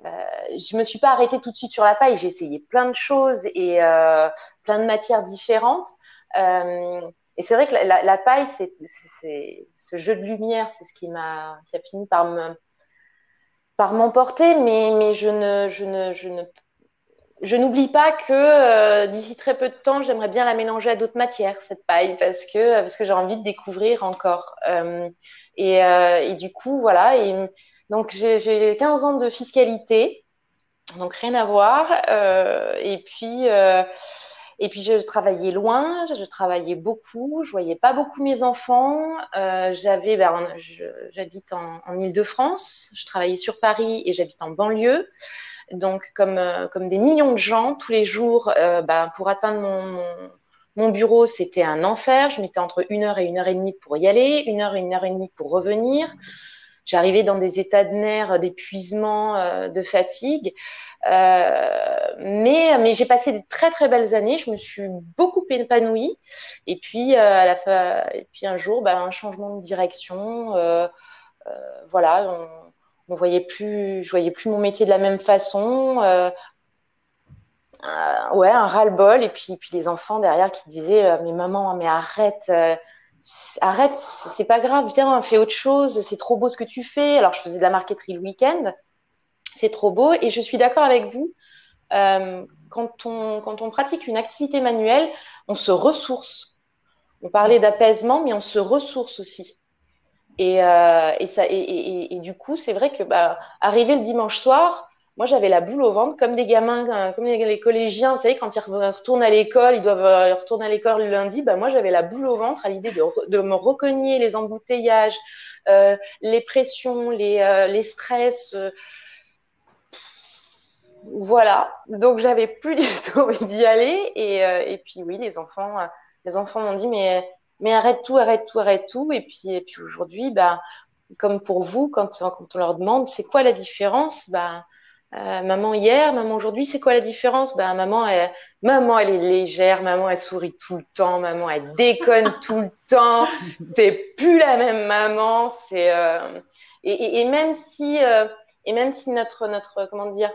Euh, je me suis pas arrêtée tout de suite sur la paille. J'ai essayé plein de choses et euh, plein de matières différentes. Euh, et c'est vrai que la, paille, c'est ce jeu de lumière, c'est ce qui m'a, qui a fini par me, par m'emporter, mais, mais je ne, je ne, je ne, je n'oublie pas que euh, d'ici très peu de temps, j'aimerais bien la mélanger à d'autres matières, cette paille, parce que, parce que j'ai envie de découvrir encore. Euh, et, euh, et, du coup, voilà. Et, donc, j'ai 15 ans de fiscalité, donc rien à voir. et puis, et puis, je travaillais loin, je travaillais beaucoup, je voyais pas beaucoup mes enfants. Euh, j'avais, ben, j'habite en, en Ile-de-France, je travaillais sur Paris et j'habite en banlieue. Donc, comme, euh, comme des millions de gens, tous les jours, euh, ben, pour atteindre mon, mon, bureau, c'était un enfer. Je mettais entre une heure et une heure et demie pour y aller, une heure et une heure et demie pour revenir. J'arrivais dans des états de nerfs, d'épuisement, euh, de fatigue. Euh, mais mais j'ai passé des très très belles années. Je me suis beaucoup épanouie. Et puis euh, à la fin, et puis un jour, bah, un changement de direction. Euh, voilà, on, voyait plus, je voyais plus mon métier de la même façon. ouais, un ras-le-bol. Et puis puis les enfants derrière qui disaient mais maman, mais arrête arrête, c'est pas grave, viens, fais autre chose, c'est trop beau ce que tu fais. Alors, je faisais de la marqueterie le week-end c'est trop beau. Et je suis d'accord avec vous. Euh, quand, on, quand on pratique une activité manuelle, on se ressource. On parlait d'apaisement, mais on se ressource aussi. Et, euh, et, ça, et, et, du coup, c'est vrai que bah, arrivé le dimanche soir, moi j'avais la boule au ventre, comme des gamins, euh, comme les, collégiens, vous savez, quand ils retournent à l'école, ils doivent retourner à l'école le lundi, bah, moi j'avais la boule au ventre à l'idée de, de, me recogner les embouteillages, euh, les pressions, les, euh, les stress. Euh, voilà, donc j'avais plus du tout envie d'y aller. Et, euh, et, puis oui, les enfants, euh, les enfants m'ont dit mais mais arrête tout, arrête tout, arrête tout. Et puis et puis aujourd'hui, bah comme pour vous, quand, quand on leur demande c'est quoi la différence, bah euh, maman hier, maman aujourd'hui, c'est quoi la différence? Bah maman, elle, maman elle est légère, maman elle sourit tout le temps, maman elle déconne tout le temps. T'es plus la même maman. C'est euh... et, et, et, même si euh, et même si notre notre comment dire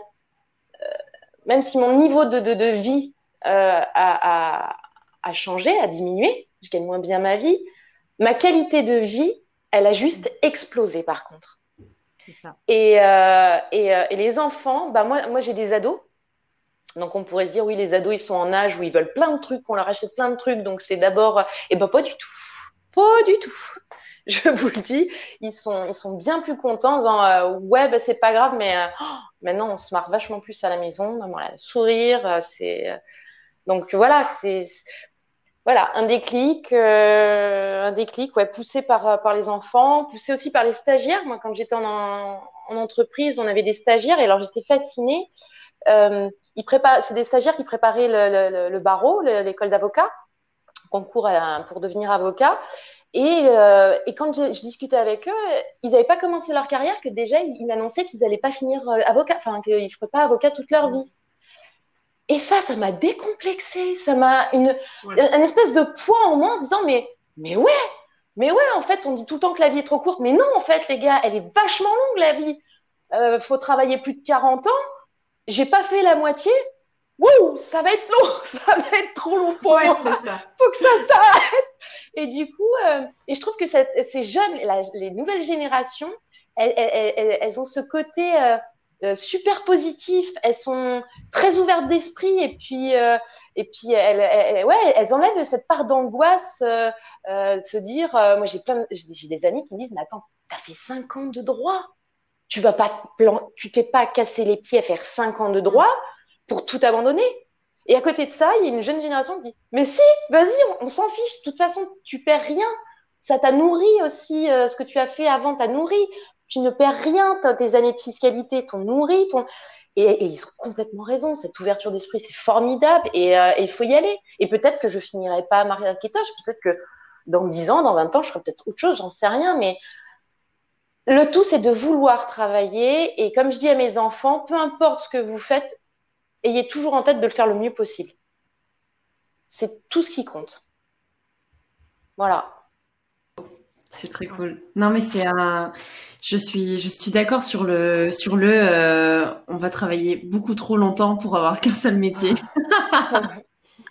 même si mon niveau de, de, de vie euh, a, a, a, changé, a diminué, je gagne moins bien ma vie, ma qualité de vie, elle a juste explosé par contre. Et, euh, euh, et, les enfants, bah moi, moi j'ai des ados. Donc on pourrait se dire oui les ados ils sont en âge où ils veulent plein de trucs, qu'on leur achète plein de trucs, donc c'est d'abord et eh ben pas du tout, pas du tout. je vous le dis, ils sont, ils sont bien plus contents en disant euh, ouais bah, c'est pas grave, mais euh, oh, maintenant on se marre vachement plus à la maison, maman le sourire, euh, c'est euh, donc voilà c'est voilà un déclic, un déclic ouais poussé par par les enfants, poussé aussi par les stagiaires. Moi quand j'étais en, en, entreprise, on avait des stagiaires et alors j'étais fascinée. ils préparent, c'est des stagiaires qui préparaient le, le, le barreau, l'école d'avocat, concours pour devenir avocat. Et, euh, et, quand je, je, discutais avec eux, ils n'avaient pas commencé leur carrière que déjà ils m'annonçaient qu'ils n'allaient pas finir euh, avocat, enfin qu'ils ne feraient pas avocat toute leur vie. Et ça, ça m'a décomplexé, ça m'a une, un espèce de poids en moins en se disant mais mais ouais, mais ouais, en fait, on dit tout le temps que la vie est trop courte, mais non, en fait, les gars, elle est vachement longue la vie. Euh, faut travailler plus de 40 ans. J'ai pas fait la moitié. Wouh, ça va être long, ça va être trop long pour ouais, moi. Ça. Faut que ça s'arrête. Et du coup, euh, et je trouve que cette, ces jeunes, la, les nouvelles générations, elles, elles, elles, elles ont ce côté euh, super positif. Elles sont très ouvertes d'esprit et puis euh, et puis elles, ouais, elles enlèvent cette part d'angoisse euh, de se dire. moi, j'ai plein, j'ai des amis qui me disent, mais attends, t'as fait cinq ans de droit. Tu vas pas, tu t'es pas cassé les pieds à faire cinq ans de droit pour tout abandonner. Et à côté de ça, il y a une jeune génération qui dit Mais si, vas-y, on, s'en fiche. De toute façon, tu perds rien. Ça t'a nourri aussi. Euh, ce que tu as fait avant t'a nourri. Tu ne perds rien. Tes années de fiscalité t'ont nourri. Ton... Et, et, ils ont complètement raison. Cette ouverture d'esprit, c'est formidable. Et euh, il faut y aller. Et peut-être que je finirai pas à Maria Ketoche. Peut-être que dans 10 ans, dans 20 ans, je ferai peut-être autre chose. J'en sais rien. Mais le tout, c'est de vouloir travailler. Et comme je dis à mes enfants, peu importe ce que vous faites, ayez toujours en tête de le faire le mieux possible. C'est tout ce qui compte. Voilà. C'est très cool. Non, mais c'est un. Je suis, je suis d'accord sur le, sur le. Euh, on va travailler beaucoup trop longtemps pour avoir qu'un seul métier.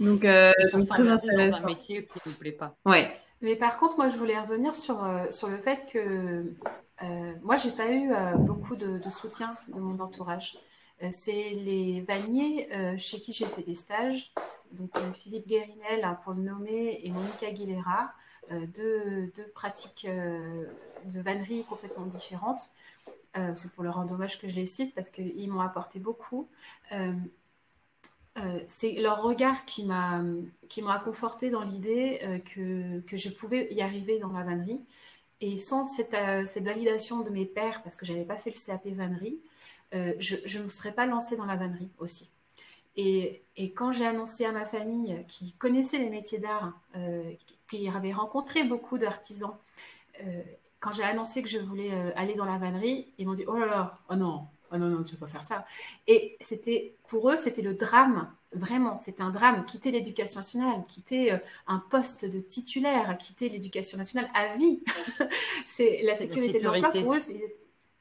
donc, euh, donc très intéressant. un métier qui ne plaît pas. Ouais. Mais par contre, moi, je voulais revenir sur, euh, sur le fait que euh, moi, j'ai pas eu euh, beaucoup de, de, soutien de mon entourage. Euh, c'est les vanniers chez qui j'ai fait des stages, donc Philippe Guérinel, hein, pour le nommer, et Monica Aguilera, deux, deux, pratiques de vannerie complètement différentes. c'est pour leur rendre hommage que je les cite parce qu'ils m'ont apporté beaucoup. Euh, c'est leur regard qui m'a qui conforté dans l'idée euh, que, que, je pouvais y arriver dans la vannerie. Et sans cette, euh, cette validation de mes pères, parce que j'avais pas fait le CAP vannerie, je ne me serais pas lancée dans la vannerie aussi. Et, et quand j'ai annoncé à ma famille qui connaissait les métiers d'art, qui avait rencontré beaucoup d'artisans, quand j'ai annoncé que je voulais aller dans la vannerie, ils m'ont dit Oh là là, oh non, oh non, non, tu ne peux pas faire ça. Et c'était, pour eux, c'était le drame, vraiment, c'était un drame, quitter l'éducation nationale, quitter euh, un poste de titulaire, quitter l'éducation nationale à vie. c'est la sécurité de l'emploi pour eux,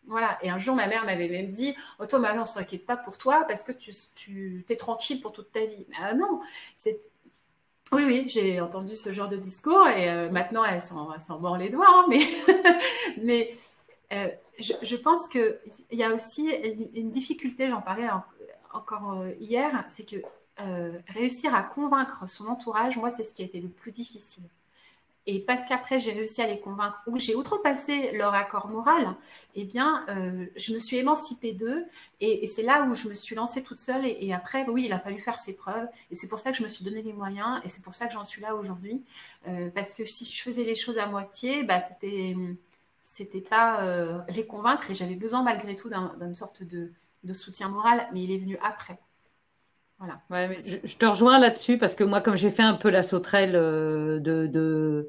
voilà. Et un jour, ma mère m'avait même dit Oh, toi, maintenant, on ne s'inquiète pas pour toi parce que tu, tu es tranquille pour toute ta vie. Mais ah, non, c'est. Oui, oui, j'ai entendu ce genre de discours et euh, maintenant, elles s'en mord les doigts, hein, mais, euh, je, pense qu'il y a aussi une, difficulté, j'en parlais encore euh, hier, c'est que réussir à convaincre son entourage, moi, c'est ce qui a été le plus difficile. Et parce qu'après, j'ai réussi à les convaincre, ou j'ai outrepassé leur accord moral, eh bien, je me suis émancipée d'eux. Et, c'est là où je me suis lancée toute seule. Et, après, oui, il a fallu faire ses preuves. Et c'est pour ça que je me suis donné les moyens. Et c'est pour ça que j'en suis là aujourd'hui. parce que si je faisais les choses à moitié, bah, c'était c'était pas euh, les convaincre et j'avais besoin malgré tout d'une sorte de, soutien moral, mais il est venu après. Voilà. je te rejoins là-dessus parce que moi, comme j'ai fait un peu la sauterelle euh, de,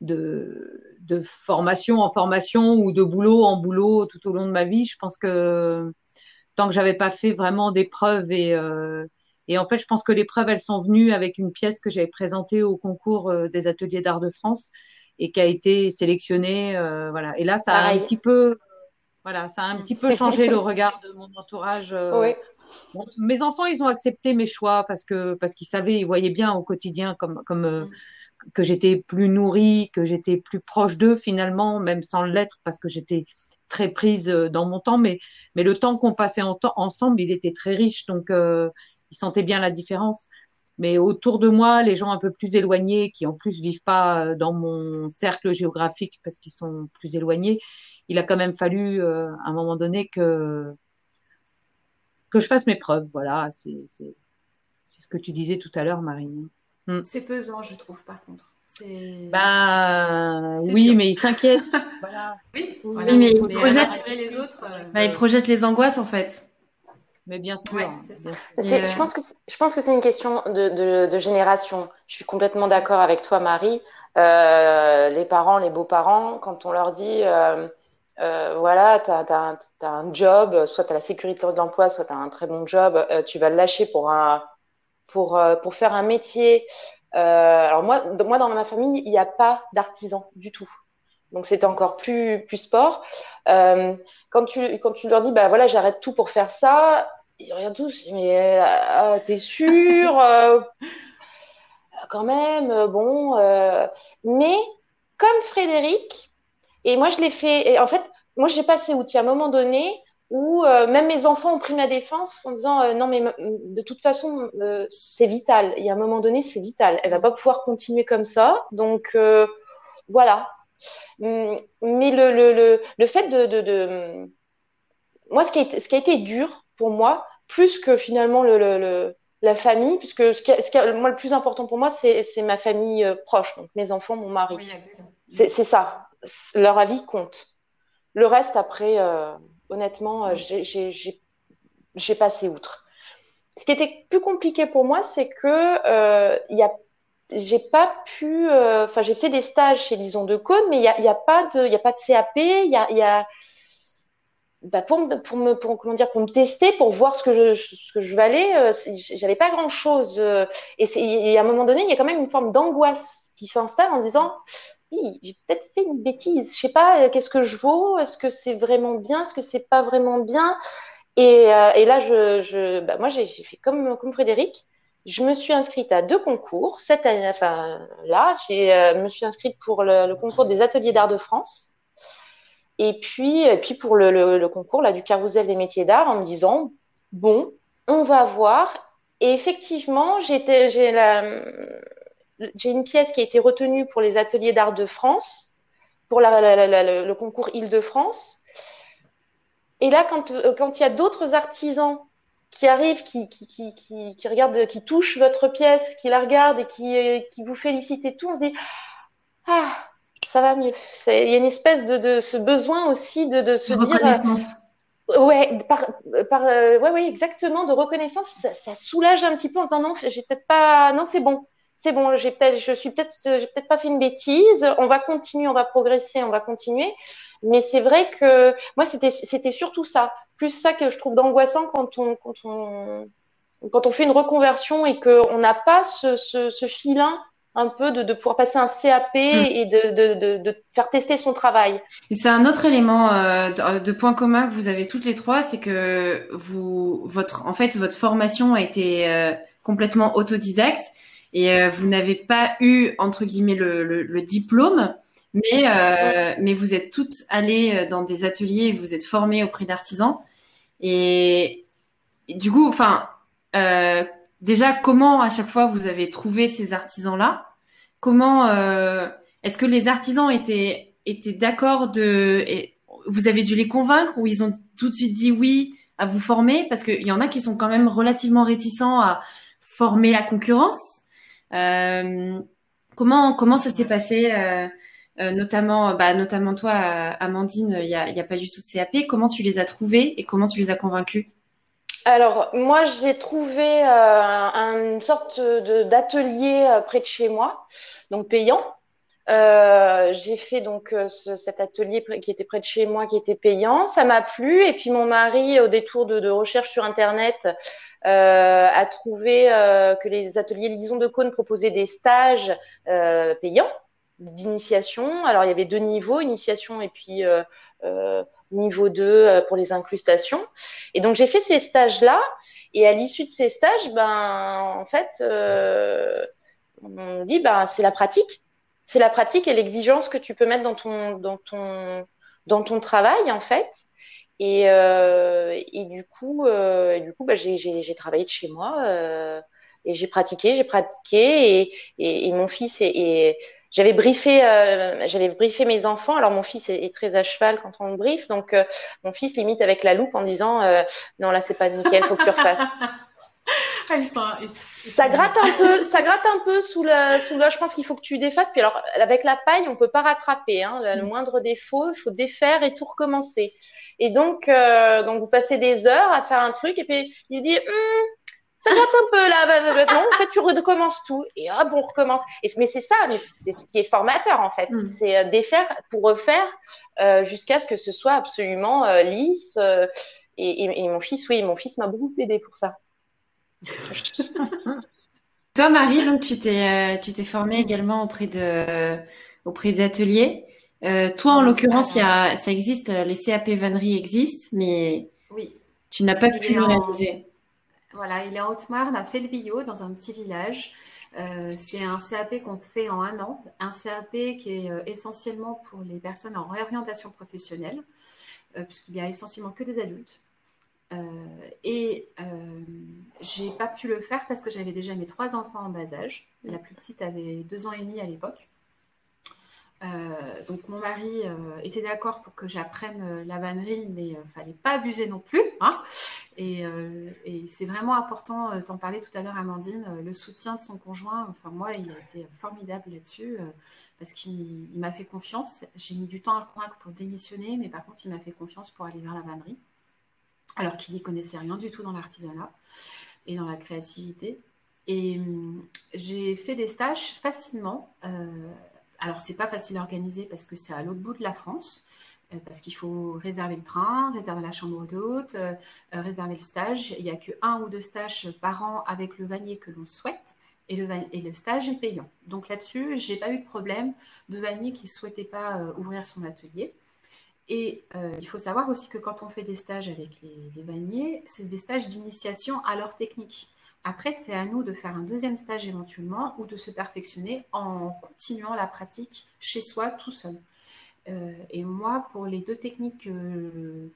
de, formation en formation ou de boulot en boulot tout au long de ma vie, je pense que tant que j'avais pas fait vraiment d'épreuves et, euh, et en fait, je pense que les preuves, elles sont venues avec une pièce que j'avais présentée au concours des ateliers d'art de France et qui a été sélectionné. Euh, voilà. Et là, ça a un petit peu, voilà, ça a un petit peu changé le regard de mon entourage. Euh. Mes enfants, ils ont accepté mes choix parce que parce qu'ils savaient, ils voyaient bien au quotidien comme comme euh, que j'étais plus nourrie, que j'étais plus proche d'eux finalement, même sans l'être parce que j'étais très prise dans mon temps, mais mais le temps qu'on passait en ensemble, il était très riche, donc ils sentaient bien la différence. Mais autour de moi, les gens un peu plus éloignés, qui en plus vivent pas euh, dans mon cercle géographique parce qu'ils sont plus éloignés, il a quand même fallu euh, à un moment donné que que je fasse mes preuves. Voilà, c'est ce que tu disais tout à l'heure, Marine. Hmm. C'est pesant, je trouve, par contre. Bah oui, mais il s'inquiète. Oui, mais il projette les autres. Euh, bah, il projette les angoisses en fait mais bien sûr. je, pense que, je pense que c'est une question de, de, génération. Je suis complètement d'accord avec toi, Marie. Euh, les parents, les beaux-parents, quand on leur dit, euh, euh, voilà, tu as, un job, soit tu as la sécurité de l'emploi, soit tu as un très bon job, tu vas le lâcher pour, un, pour, pour faire un métier. alors moi, moi, dans ma famille, il n'y a pas d'artisan du tout. Donc c'était encore plus, plus sport. Euh, quand, tu, quand tu leur dis, bah voilà, j'arrête tout pour faire ça, ils regardent tous, mais euh, t'es sûr euh, Quand même, bon. mais comme Frédéric, et moi je l'ai fait, et en fait, moi j'ai passé outil à un moment donné où même mes enfants ont pris ma défense en disant non mais de toute façon c'est vital. Il y a un moment donné c'est vital. Elle va pas pouvoir continuer comme ça. Donc voilà, Hum, mais le, le, le, fait de, de, Moi, ce qui, a été, ce qui a été dur pour moi, plus que finalement le, le la famille, puisque ce qui, ce qui moi, le plus important pour moi, c'est ma famille euh, proche, donc mes enfants, mon mari. c'est ça. Leur avis compte. Le reste, après, euh, honnêtement, euh, j'ai passé outre. Ce qui était plus compliqué pour moi, c'est que a j'ai pas pu. Euh, enfin, j'ai fait des stages chez Lison de Cône, mais il n'y a, y a, pas de, a pas de CAP. Il y a, y a bah pour, pour me pour, comment dire pour me tester pour voir ce que je ce que je valais euh, j'avais pas grand chose euh, et, à un moment donné il y a quand même une forme d'angoisse qui s'installe en disant j'ai peut-être fait une bêtise je sais pas qu'est-ce que je vaux? Est-ce que c'est vraiment bien? Est-ce que c'est pas vraiment bien? Et, et là bah, moi j'ai fait comme Frédéric je me suis inscrite à deux concours. Cette année, enfin là, je me suis inscrite pour le, concours des ateliers d'art de France. Et puis, pour le, concours là, du carrousel des métiers d'art en me disant, bon, on va voir. Et effectivement, j'ai une pièce qui a été retenue pour les ateliers d'art de France, pour le concours Île-de-France. Et là, quand, quand il y a d'autres artisans qui arrivent, qui, qui, qui, qui, qui regardent, qui touchent votre pièce, qui la regardent et qui, qui vous félicitent et tout, on se dit, ah, ça va mieux. Il y a une espèce de, de ce besoin aussi de, de se dire. Euh, ouais, par, par, euh, ouais, ouais, exactement, de reconnaissance, ça, ça, soulage un petit peu en disant non, j'ai peut-être pas, non, c'est bon, c'est bon, j'ai peut-être, je suis peut-être, j'ai peut-être pas fait une bêtise, on va continuer, on va progresser, on va continuer. Mais c'est vrai que moi, c'était, c'était surtout ça, plus ça que je trouve d'angoissant quand on, quand on, quand on fait une reconversion et qu'on n'a pas ce, ce, ce filin un peu de, de, pouvoir passer un CAP mm. et de, de, de, faire tester son travail. Et c'est un autre élément euh, de, point commun que vous avez toutes les trois, c'est que vous, votre, en fait, votre formation a été euh, complètement autodidacte et euh, vous n'avez pas eu entre guillemets le, le, le diplôme, mais euh, mais vous êtes toutes allées dans des ateliers, vous êtes formées auprès d'artisans. Et, du coup, enfin déjà, comment à chaque fois vous avez trouvé ces artisans-là? Comment euh, est-ce que les artisans étaient étaient d'accord de et Vous avez dû les convaincre ou ils ont tout de suite dit oui à vous former? Parce qu'il y en a qui sont quand même relativement réticents à former la concurrence. Euh, comment comment ça s'est passé euh, euh notamment, bah, notamment toi, Amandine, il n'y a, y a pas du tout de CAP. Comment tu les as trouvés et comment tu les as convaincus? Alors, moi, j'ai trouvé une sorte d'atelier près de chez moi, donc payant. J'ai fait donc cet atelier qui était près de chez moi, qui était payant. Ça m'a plu. Et puis mon mari, au détour de, de recherche sur Internet, a trouvé que les ateliers Lison de Cône proposaient des stages payants d'initiation. Alors il y avait deux niveaux, initiation et puis niveau 2 euh, pour les incrustations. Et donc j'ai fait ces stages-là. Et à l'issue de ces stages, ben en fait, euh, on dit ben c'est la pratique, c'est la pratique et l'exigence que tu peux mettre dans ton dans ton dans ton travail en fait. Et, euh, et du coup, euh, du coup, ben, j'ai travaillé de chez moi euh, et j'ai pratiqué, j'ai pratiqué et, et, et, mon fils est, est j'avais briefé, euh, j'avais briefé mes enfants. Alors mon fils est, très à cheval quand on le brief, donc euh, mon fils limite avec la loupe en disant euh, non là c'est pas nickel, faut que tu refasses. Ah, ça gratte un peu, ça gratte un peu sous la, sous la. Je pense qu'il faut que tu défasses. Puis alors avec la paille, on peut pas rattraper. Hein, le, mm. moindre défaut, il faut défaire et tout recommencer. Et donc, donc vous passez des heures à faire un truc et puis il dit hum, ça gratte un peu là. Non, en fait, tu recommences tout et hop, on recommence. Et, mais c'est ça, mais c'est ce qui est formateur en fait. Mm. C'est euh, défaire pour refaire euh, jusqu'à ce que ce soit absolument euh, lisse. Euh, et, et, et, mon fils, oui, mon fils m'a beaucoup aidé pour ça. Toi, Marie, donc tu t'es tu t'es formée également auprès de auprès d'ateliers. Toi, en l'occurrence, ça existe, les CAP vannerie existent, mais oui. tu n'as pas pu le réaliser. Voilà, il est en Haute-Marne, à Felbillot, dans un petit village. Euh, c'est un CAP qu'on fait en un an, un CAP qui est euh, essentiellement pour les personnes en réorientation professionnelle, euh, puisqu'il y a essentiellement que des adultes. et j'ai pas pu le faire parce que j'avais déjà mes trois enfants en bas âge. La plus petite avait deux ans et demi à l'époque. Donc mon mari était d'accord pour que j'apprenne la vannerie, mais il fallait pas abuser non plus. Hein euh, et, c'est vraiment important, euh, t'en parlais tout à l'heure Amandine, euh, le soutien de son conjoint, enfin moi il a été formidable là-dessus parce qu'il m'a fait confiance. J'ai mis du temps à le convaincre pour démissionner, mais par contre il m'a fait confiance pour aller vers la vannerie, alors qu'il n'y connaissait rien du tout dans l'artisanat et dans la créativité. Et hum, j'ai fait des stages facilement. Alors c'est pas facile à organiser parce que c'est à l'autre bout de la France. Euh, parce qu'il faut réserver le train, réserver la chambre d'hôte, euh, euh, réserver le stage. Il n'y a que un ou deux stages par an avec le vanier que l'on souhaite. Et le, stage est payant. Donc là-dessus, j'ai pas eu de problème de vanier qui ne souhaitait pas ouvrir son atelier. Et il faut savoir aussi que quand on fait des stages avec les, les vanniers, c'est des stages d'initiation à leur technique. Après, c'est à nous de faire un deuxième stage éventuellement ou de se perfectionner en continuant la pratique chez soi tout seul. Euh, et moi, pour les deux techniques que,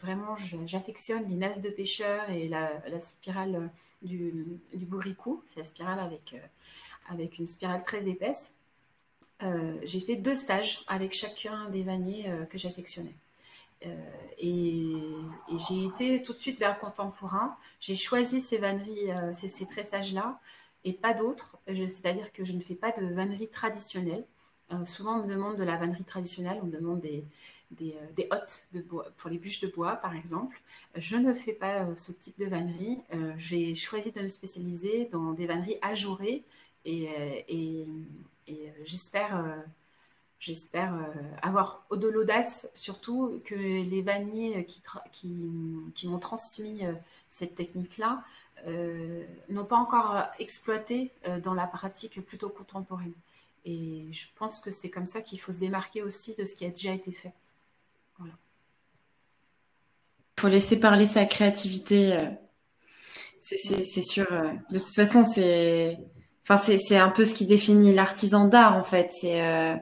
vraiment j'affectionne, les nasses de pêcheur et la, spirale du, du bourricot, c'est la spirale avec, euh, avec une spirale très épaisse, euh, j'ai fait deux stages avec chacun des vanniers que j'affectionnais. J'ai été tout de suite vers le contemporain. J'ai choisi ces vanneries, ces, ces tressages-là, et pas d'autres. C'est-à-dire que je ne fais pas de vannerie traditionnelle. Euh, souvent, on me demande de la vannerie traditionnelle, on me demande des, des, euh, hottes pour les bûches de bois, par exemple. Je ne fais pas euh, ce type de vannerie. J'ai choisi de me spécialiser dans des vanneries ajourées et, j'espère j'espère avoir de l'audace, surtout que les vanniers qui, qui, qui m'ont transmis cette technique-là n'ont pas encore exploité dans la pratique plutôt contemporaine. Et je pense que c'est comme ça qu'il faut se démarquer aussi de ce qui a déjà été fait. Voilà. Il faut laisser parler sa créativité. Euh, c'est sûr. Euh, de toute façon, c'est enfin, un peu ce qui définit l'artisan d'art, en fait. C'est euh,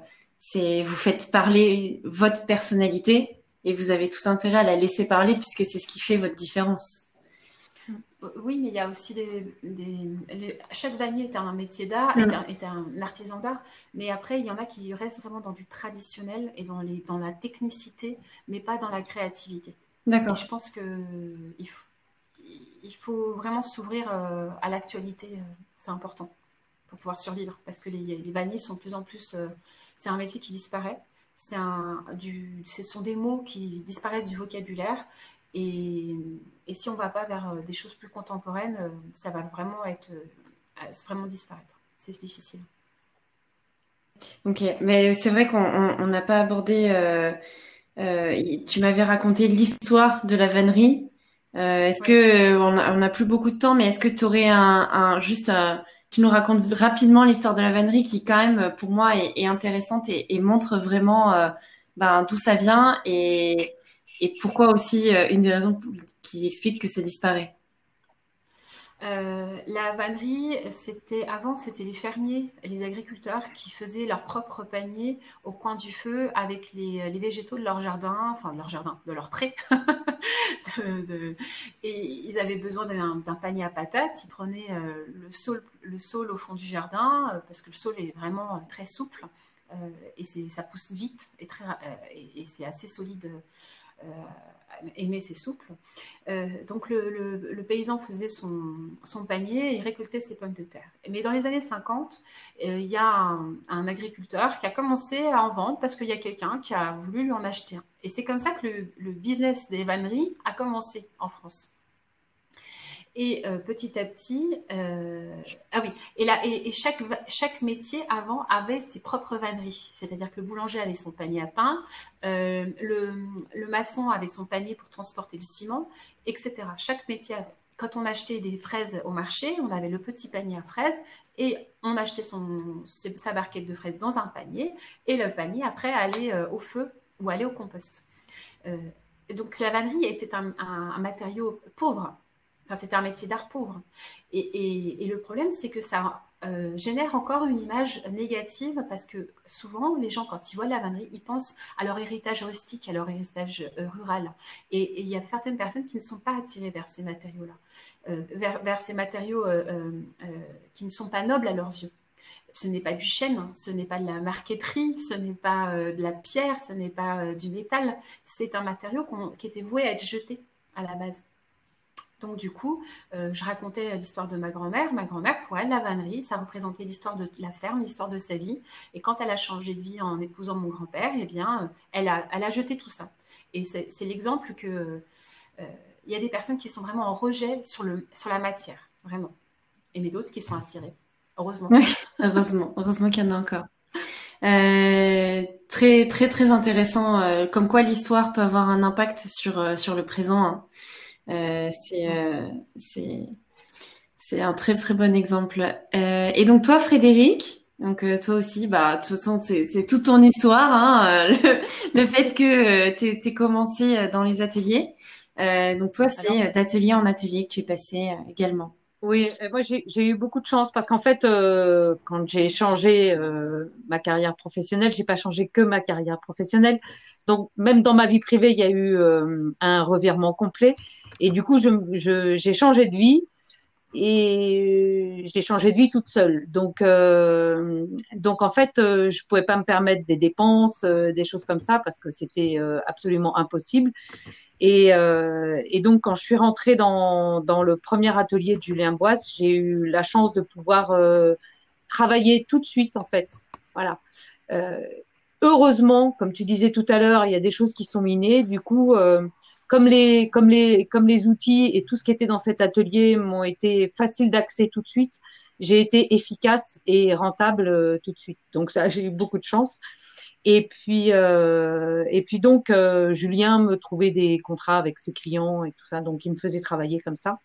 c'est vous faites parler votre personnalité et vous avez tout intérêt à la laisser parler puisque c'est ce qui fait votre différence. Oui, mais il y a aussi des. chaque vannier est un métier d'art, est, un, artisan d'art, mais après, il y en a qui restent vraiment dans du traditionnel et dans, les, dans la technicité, mais pas dans la créativité. D'accord. Je pense qu'il faut, il faut vraiment s'ouvrir euh, à l'actualité, euh, c'est important pour pouvoir survivre, parce que les, les vanniers sont de plus en plus. Euh, c'est un métier qui disparaît. Un, du, ce sont des mots qui disparaissent du vocabulaire et, si on ne va pas vers euh, des choses plus contemporaines, euh, ça va vraiment être euh, vraiment disparaître. C'est difficile. Ok, mais c'est vrai qu'on n'a pas abordé. tu m'avais raconté l'histoire de la vannerie. est-ce que on n'a plus beaucoup de temps, mais est-ce que tu aurais un, juste tu nous racontes rapidement l'histoire de la vannerie qui quand même pour moi est, intéressante et, montre vraiment ben, d'où ça vient et et pourquoi aussi euh, une des raisons qui explique que ça disparaît euh, la vannerie, c'était avant, c'était les fermiers, les agriculteurs qui faisaient leur propre panier au coin du feu avec les, végétaux de leur jardin, enfin de leur jardin, de leur pré. et ils avaient besoin d'un panier à patates. Ils prenaient euh, le, saule, le au fond du jardin parce que le saule est vraiment très souple et ça pousse vite et, c'est assez solide euh, aimer c'est souple. Euh, donc le, paysan faisait son, panier et récoltait ses pommes de terre. Mais dans les années 50, euh, il y a un, agriculteur qui a commencé à en vendre parce qu'il y a quelqu'un qui a voulu lui en acheter un. Et c'est comme ça que le, le business des vanneries a commencé en France. Et euh, petit à petit, euh, ah oui, et, là, et, chaque, métier avant avait ses propres vanneries. C'est-à-dire que le boulanger avait son panier à pain, euh, le, maçon avait son panier pour transporter le ciment, etc. Chaque métier. Quand on achetait des fraises au marché, on avait le petit panier à fraises et on achetait sa barquette de fraises dans un panier et le panier après allait au feu ou allait au compost. donc la vannerie était un matériau pauvre c'est un métier d'art pauvre. Et, le problème, c'est que ça euh, génère encore une image négative parce que souvent, les gens, quand ils voient la vannerie, ils pensent à leur héritage rustique, à leur héritage euh, rural. Et, il y a certaines personnes qui ne sont pas attirées vers ces matériaux-là, euh, vers, ces matériaux qui ne sont pas nobles à leurs yeux. Ce n'est pas du chêne, hein, ce n'est pas de la marqueterie, ce n'est pas de la pierre, ce n'est pas du métal. C'est un matériau qui était voué à être jeté à la base. Donc du coup, euh, je racontais l'histoire de ma grand-mère. Ma grand-mère, pour elle, la vannerie, ça représentait l'histoire de la ferme, l'histoire de sa vie. Et quand elle a changé de vie en épousant mon grand-père, eh bien, elle a, elle a jeté tout ça. Et c'est l'exemple que euh, il y a des personnes qui sont vraiment en rejet sur, la matière, vraiment. Et mais d'autres qui sont attirées. Heureusement. heureusement, heureusement qu'il y en a encore. Euh, très très très intéressant, comme quoi l'histoire peut avoir un impact sur sur le présent. Hein. Euh, euh, c'est un très très bon exemple. Euh, et donc toi, Frédéric, donc toi aussi, bah de toute façon c'est toute ton histoire, hein, le, fait que tu t'es commencé dans les ateliers. donc toi, c'est d'atelier en atelier que tu es passé également. Oui, moi j'ai eu beaucoup de chance parce qu'en fait, euh, quand j'ai changé euh, ma carrière professionnelle, j'ai pas changé que ma carrière professionnelle. Donc même dans ma vie privée, il y a eu euh, un revirement complet. Et du coup, j'ai changé de vie et j'ai changé de vie toute seule. Donc, euh, donc en fait, euh, je pouvais pas me permettre des dépenses, euh, des choses comme ça, parce que c'était absolument impossible. Et, et, donc, quand je suis rentrée dans, dans le premier atelier de Julien Boisse, j'ai eu la chance de pouvoir travailler tout de suite, en fait. Voilà. Heureusement, comme tu disais tout à l'heure, il y a des choses qui sont minées. Du coup, comme les, comme les, comme les outils et tout ce qui était dans cet atelier m'ont été faciles d'accès tout de suite, j'ai été efficace et rentable euh, tout de suite. Donc ça, j'ai eu beaucoup de chance. Et puis, euh, et puis donc, euh, Julien me trouvait des contrats avec ses clients et tout ça, donc il me faisait travailler comme ça.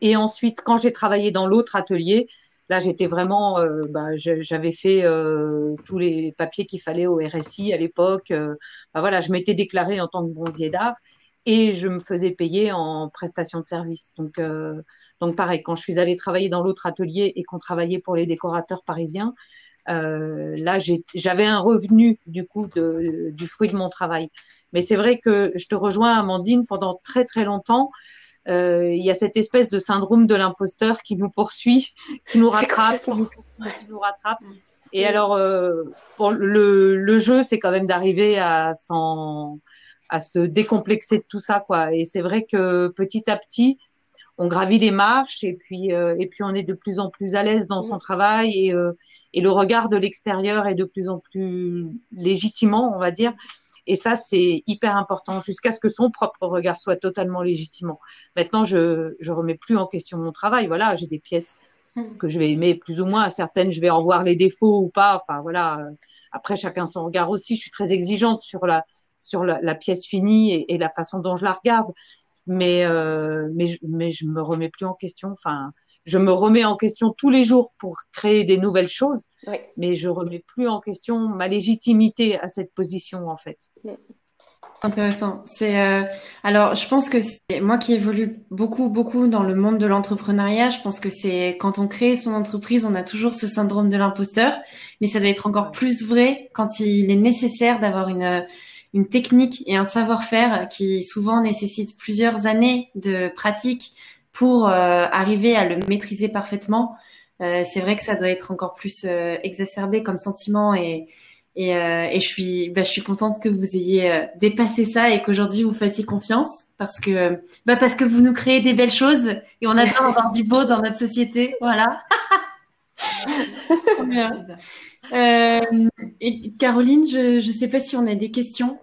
Et ensuite, quand j'ai travaillé dans l'autre atelier, là, j'étais vraiment, euh, bah, j'avais fait euh, tous les papiers qu'il fallait au RSI à l'époque. Bah, voilà, je m'étais déclarée en tant que bronzier d'art et je me faisais payer en prestation de service. Donc, euh, donc pareil, quand je suis allée travailler dans l'autre atelier et qu'on travaillait pour les décorateurs parisiens, euh, là j'avais un revenu du coup de, du fruit de mon travail. Mais c'est vrai que je te rejoins, Amandine, pendant très très longtemps. Euh, il y a cette espèce de syndrome de l'imposteur qui nous poursuit, qui nous rattrape, qui nous, rattrape. Et alors, euh, le, le jeu, c'est quand même d'arriver à s'en à se décomplexer de tout ça, quoi. Et c'est vrai que petit à petit, on gravit les marches et puis euh, et puis on est de plus en plus à l'aise dans son travail et euh, et le regard de l'extérieur est de plus en plus légitimement, on va dire. Et ça, c'est hyper important jusqu'à ce que son propre regard soit totalement légitimement. Maintenant, je je remets plus en question mon travail. Voilà, j'ai des pièces mm. que je vais aimer plus ou moins. Certaines, je vais en voir les défauts ou pas. Enfin voilà. Après, chacun son regard aussi. Je suis très exigeante sur la sur la, la pièce finie et, et, la façon dont je la regarde. Mais, euh, mais, mais je me remets plus en question. Enfin, je me remets en question tous les jours pour créer des nouvelles choses, oui. mais je remets plus en question ma légitimité à cette position en fait. Intéressant. C'est euh, alors, je pense que c'est moi qui évolue beaucoup, beaucoup dans le monde de l'entrepreneuriat. Je pense que c'est quand on crée son entreprise, on a toujours ce syndrome de l'imposteur, mais ça doit être encore plus vrai quand il est nécessaire d'avoir une une technique et un savoir-faire qui souvent nécessite plusieurs années de pratique pour euh, arriver à le maîtriser parfaitement. Euh, c'est vrai que ça doit être encore plus euh, exacerbé comme sentiment et et, euh, et je suis bah, je suis contente que vous ayez euh, dépassé ça et qu'aujourd'hui vous fassiez confiance parce que bah parce que vous nous créez des belles choses et on adore avoir du beau dans notre société voilà. Euh, et Caroline, je ne sais pas si on a des questions.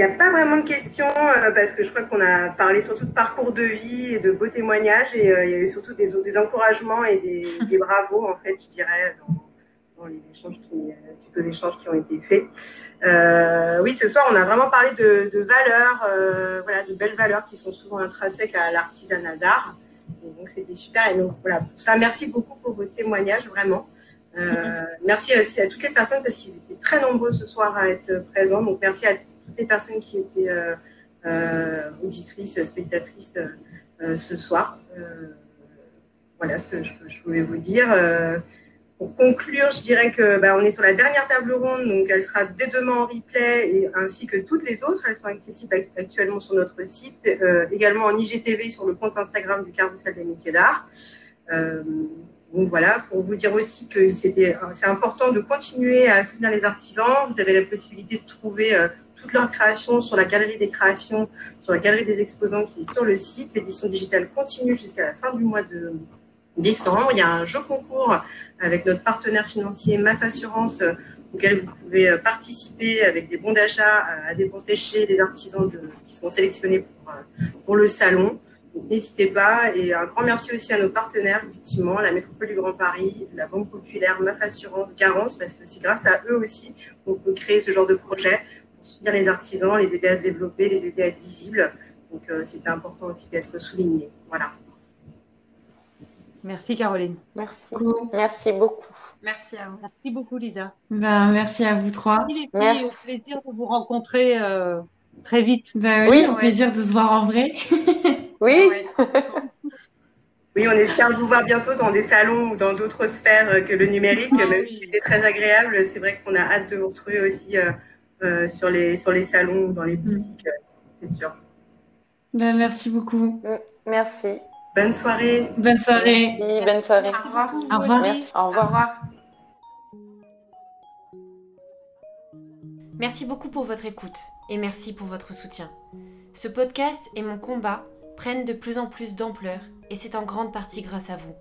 Il n'y a pas vraiment de questions euh, parce que je crois qu'on a parlé surtout de parcours de vie et de beaux témoignages et euh, il y a eu surtout des, des encouragements et des, des, bravos en fait, je dirais, dans, dans les échanges qui, suite aux échanges qui ont été faits. Euh, oui, ce soir, on a vraiment parlé de, de valeurs, euh, voilà, de belles valeurs qui sont souvent intrinsèques à l'artisanat d'art. donc, c'était super. Et donc, voilà, pour ça, merci beaucoup pour vos témoignages, vraiment. Euh, merci aussi à toutes les personnes parce qu'ils étaient très nombreux ce soir à être présents. Donc, merci à les personnes qui étaient euh, euh, auditrices, spectatrices euh, ce soir. voilà ce que je, je, voulais vous dire. pour conclure, je dirais que bah, on est sur la dernière table ronde, donc elle sera dès demain en replay, ainsi que toutes les autres. Elles sont accessibles actuellement sur notre site, également en IGTV sur le compte Instagram du Carrousel des métiers d'art. Donc voilà, pour vous dire aussi que c'est important de continuer à soutenir les artisans. Vous avez la possibilité de trouver toutes leurs créations sur la galerie des créations, sur la galerie des exposants qui est sur le site. L'édition digitale continue jusqu'à la fin du mois de décembre. Il y a un jeu concours avec notre partenaire financier MAF Assurance auquel vous pouvez participer avec des bons d'achat à dépenser chez les artisans qui sont sélectionnés pour, pour le salon. N'hésitez pas. Et un grand merci aussi à nos partenaires, effectivement, la Métropole du Grand Paris, la Banque Populaire, MAF Assurance, Garance, parce que c'est grâce à eux aussi qu'on peut créer ce genre de projet soutenir les artisans, les aider à se développer, les aider à être visibles. Donc, euh, c'était important aussi d'être souligné. Voilà. Merci Caroline. Merci. Merci beaucoup. Merci à vous. Merci beaucoup Lisa. Ben, merci à vous trois. Merci. Au plaisir de vous rencontrer euh, très vite. Ben, oui, oui, au plaisir de se voir en vrai. Oui. Oui, on espère vous voir bientôt dans des salons ou dans d'autres sphères que le numérique, même si c'était très agréable. C'est vrai qu'on a hâte de vous retrouver aussi sur, les, sur les salons ou dans les boutiques, c'est sûr. Ben, merci beaucoup. Merci. Bonne soirée. Bonne soirée. bonne soirée. Au revoir. Au revoir. Au revoir. Merci beaucoup pour votre écoute et merci pour votre soutien. Ce podcast et mon combat prennent de plus en plus d'ampleur et c'est en grande partie grâce à vous.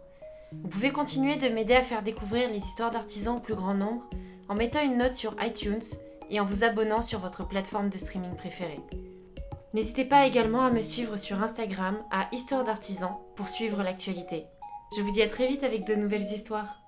Vous pouvez continuer de m'aider à faire découvrir les histoires d'artisans au plus grand nombre en mettant une note sur iTunes et en vous abonnant sur votre plateforme de streaming préférée. N'hésitez pas également à me suivre sur Instagram à Histoire d'artisans pour suivre l'actualité. Je vous dis à très vite avec de nouvelles histoires.